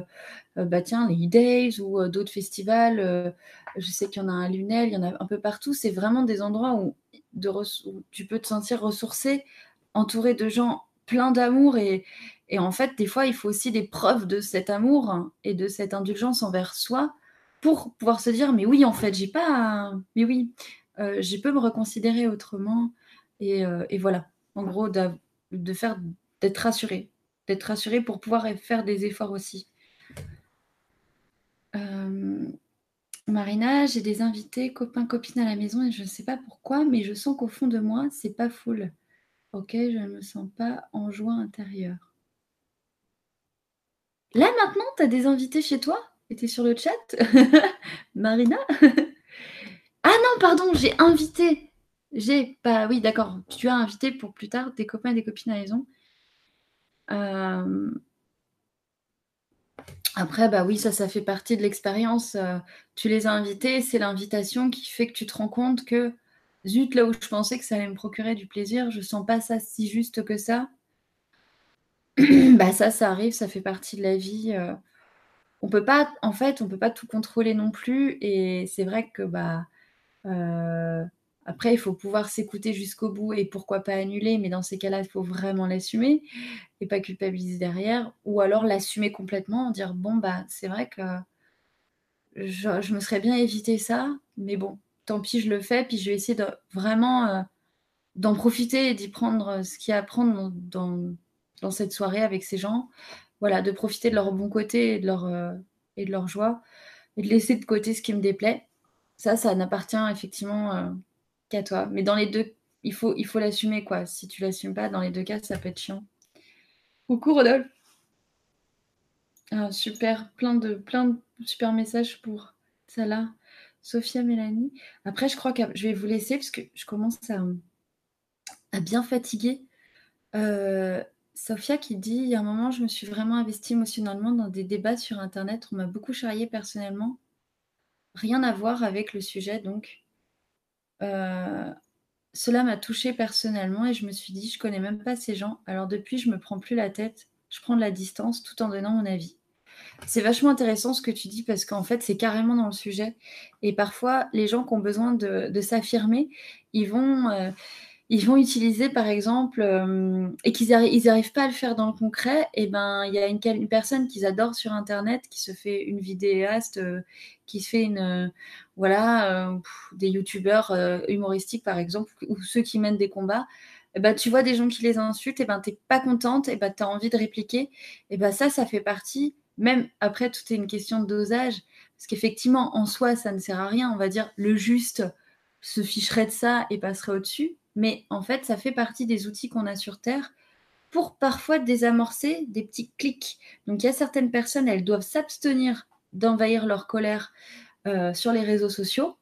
euh, bah tiens, les E-Days ou d'autres festivals, je sais qu'il y en a un à Lunel, il y en a un peu partout. C'est vraiment des endroits où, tu peux te sentir ressourcé, entouré de gens pleins d'amour. Et, et, en fait, des fois, il faut aussi des preuves de cet amour et de cette indulgence envers soi pour pouvoir se dire, mais oui, en fait, j'ai pas... Mais oui, je peux me reconsidérer autrement. Et, euh, voilà, en gros, de faire, d'être rassuré, d'être rassuré pour pouvoir faire des efforts aussi. Euh, Marina, j'ai des invités, copains, copines à la maison et je ne sais pas pourquoi, mais je sens qu'au fond de moi, c'est pas full. Ok, je ne me sens pas en joie intérieure. Là maintenant, tu as des invités chez toi? Et tu es sur le chat? (laughs) Marina? (laughs) Ah non, pardon, j'ai invité. J'ai pas. Oui, d'accord. Tu as invité pour plus tard des copains et des copines à la maison. Euh, après, bah oui, ça, ça fait partie de l'expérience. Euh, tu les as invités, c'est l'invitation qui fait que tu te rends compte que, zut, là où je pensais que ça allait me procurer du plaisir, je sens pas ça si juste que ça. (clears throat) bah ça, ça arrive, ça fait partie de la vie. Euh. on peut pas, en fait, on peut pas tout contrôler non plus. Et c'est vrai que bah après, il faut pouvoir s'écouter jusqu'au bout et pourquoi pas annuler, mais dans ces cas-là, il faut vraiment l'assumer et pas culpabiliser derrière, ou alors l'assumer complètement, dire bon bah c'est vrai que je, me serais bien évité ça, mais bon, tant pis, je le fais, puis je vais essayer de vraiment euh, d'en profiter et d'y prendre ce qu'il y a à prendre dans, dans, cette soirée avec ces gens. Voilà, de profiter de leur bon côté et de leur, euh, et de leur joie, et de laisser de côté ce qui me déplaît. Ça, ça n'appartient effectivement euh, qu'à toi. Mais dans les deux, il faut il faut l'assumer, quoi. Si tu l'assumes pas, dans les deux cas, ça peut être chiant. Coucou Rodolphe. Ah, super, plein de, plein de super messages pour là. Sophia, Mélanie. Après, je crois que je vais vous laisser parce que je commence à, à bien fatiguer. Euh, Sophia qui dit il y a un moment, je me suis vraiment investie émotionnellement dans des débats sur Internet. On m'a beaucoup charrié personnellement rien à voir avec le sujet, donc euh, cela m'a touchée personnellement et je me suis dit, je connais même pas ces gens. Alors depuis, je me prends plus la tête, je prends de la distance tout en donnant mon avis. C'est vachement intéressant ce que tu dis parce qu'en fait, c'est carrément dans le sujet. Et parfois, les gens qui ont besoin de, s'affirmer, ils vont, euh, ils vont utiliser par exemple, euh, et qu'ils n'arrivent pas à le faire dans le concret, et ben il y a une, personne qu'ils adorent sur internet qui se fait une vidéaste, euh, qui se fait une euh, voilà des youtubeurs humoristiques par exemple, ou ceux qui mènent des combats. Et ben, tu vois des gens qui les insultent, et ben t'es pas contente, et ben as envie de répliquer, et ben ça, ça fait partie, même après tout est une question de dosage, parce qu'effectivement en soi ça ne sert à rien, on va dire le juste se ficherait de ça et passerait au-dessus mais en fait, ça fait partie des outils qu'on a sur Terre pour parfois désamorcer des petits clics. Donc il y a certaines personnes, elles doivent s'abstenir d'envahir leur colère euh, sur les réseaux sociaux.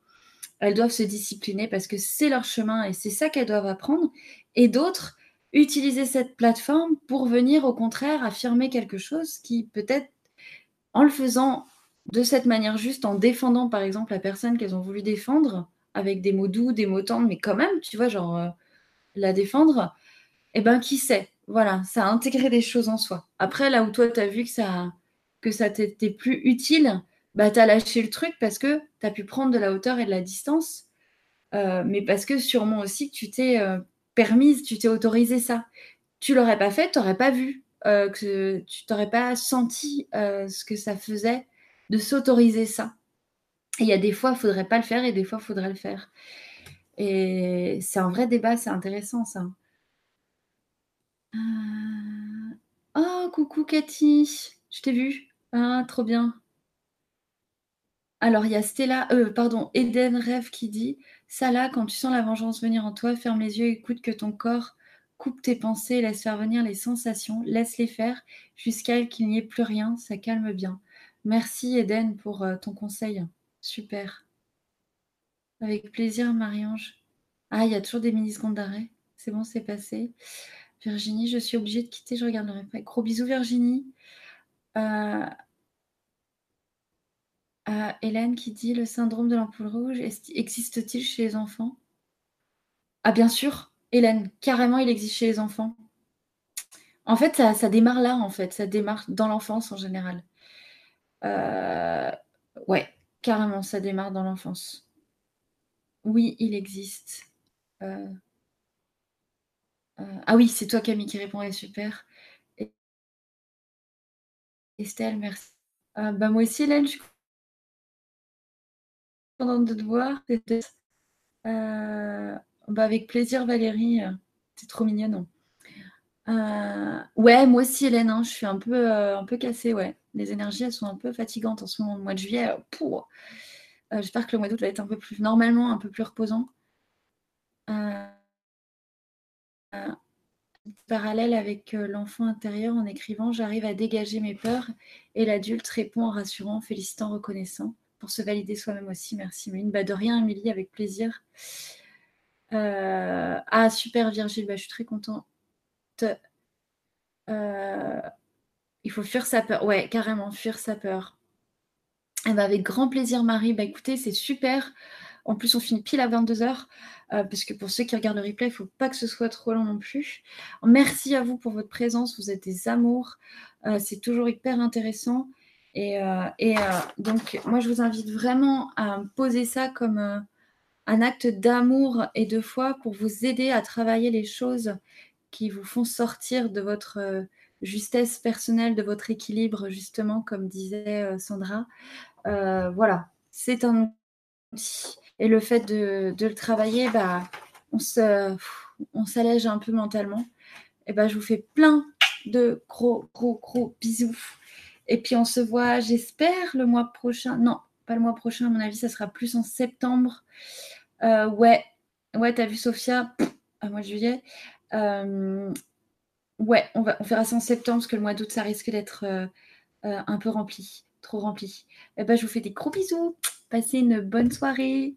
Elles doivent se discipliner parce que c'est leur chemin et c'est ça qu'elles doivent apprendre. Et d'autres, utiliser cette plateforme pour venir au contraire affirmer quelque chose qui peut-être, en le faisant de cette manière juste, en défendant par exemple la personne qu'elles ont voulu défendre, avec des mots doux, des mots tendres, mais quand même, tu vois, genre euh, la défendre, eh ben qui sait? Voilà, ça a intégré des choses en soi. Après, là où toi, tu as vu que ça que ça t'était plus utile, bah tu as lâché le truc parce que tu as pu prendre de la hauteur et de la distance, euh, mais parce que sûrement aussi que tu t'es euh, permise, tu t'es autorisé ça. Tu l'aurais pas fait, tu n'aurais pas vu, que tu t'aurais pas senti ce que ça faisait de s'autoriser ça il y a des fois, il ne faudrait pas le faire et des fois, il faudrait le faire. Et c'est un vrai débat, c'est intéressant ça. Euh, oh, coucou Cathy, je t'ai vu. Ah, trop bien. Alors, il y a Stella, euh, pardon, Eden Rêve qui dit là, quand tu sens la vengeance venir en toi, ferme les yeux, écoute que ton corps coupe tes pensées, laisse faire venir les sensations, laisse-les faire jusqu'à qu'il n'y ait plus rien, ça calme bien. Merci Eden pour euh, ton conseil. Super. Avec plaisir, Marie-Ange. Ah, il y a toujours des mini-secondes d'arrêt. C'est bon, c'est passé. Virginie, je suis obligée de quitter, je regarde le replay. Gros bisous, Virginie. Euh, Hélène qui dit le syndrome de l'ampoule rouge existe-t-il chez les enfants? Ah, bien sûr, Hélène, carrément, il existe chez les enfants. En fait, ça, démarre là, en fait. Ça démarre dans l'enfance en général. Euh, ouais, carrément, ça démarre dans l'enfance. Oui, il existe. Euh, euh, ah oui, c'est toi Camille qui répondait, super. Estelle, merci. bah moi aussi, Hélène, je suis contente de te voir. bah avec plaisir, Valérie. C'est trop mignonne. ouais, moi aussi, Hélène, hein, je suis un peu, un peu cassée, ouais. Les énergies, elles sont un peu fatigantes en ce moment. Le mois de juillet, pour. J'espère que le mois d'août va être un peu plus, normalement, un peu plus reposant. Euh, parallèle avec euh, l'enfant intérieur en écrivant J'arrive à dégager mes peurs et l'adulte répond en rassurant, félicitant, reconnaissant pour se valider soi-même aussi. Merci, Méline. Bah, de rien, Amélie, avec plaisir. Euh, ah, super, Virgile, bah, je suis très contente. Il faut fuir sa peur. Ouais, carrément, fuir sa peur. Eh ben, avec grand plaisir, Marie. Bah, écoutez, c'est super. En plus, on finit pile à 22h, euh, parce que pour ceux qui regardent le replay, il ne faut pas que ce soit trop long non plus. Merci à vous pour votre présence, vous êtes des amours, euh, c'est toujours hyper intéressant. Et, euh, donc, moi, je vous invite vraiment à poser ça comme un acte d'amour et de foi pour vous aider à travailler les choses qui vous font sortir de votre justesse personnelle, de votre équilibre, justement, comme disait Sandra. voilà, c'est un outil. Et le fait de, le travailler, bah, on, se, on s'allège un peu mentalement. Et bah, je vous fais plein de gros, gros, gros bisous. Et puis on se voit, j'espère, le mois prochain. Non, pas le mois prochain, à mon avis, ça sera plus en septembre. Euh, ouais, ouais, t'as vu Sophia? À mois de juillet. Euh, ouais, on, va, on fera ça en septembre parce que le mois d'août, ça risque d'être euh, un peu rempli, trop rempli. Et bah, je vous fais des gros bisous. Passez une bonne soirée.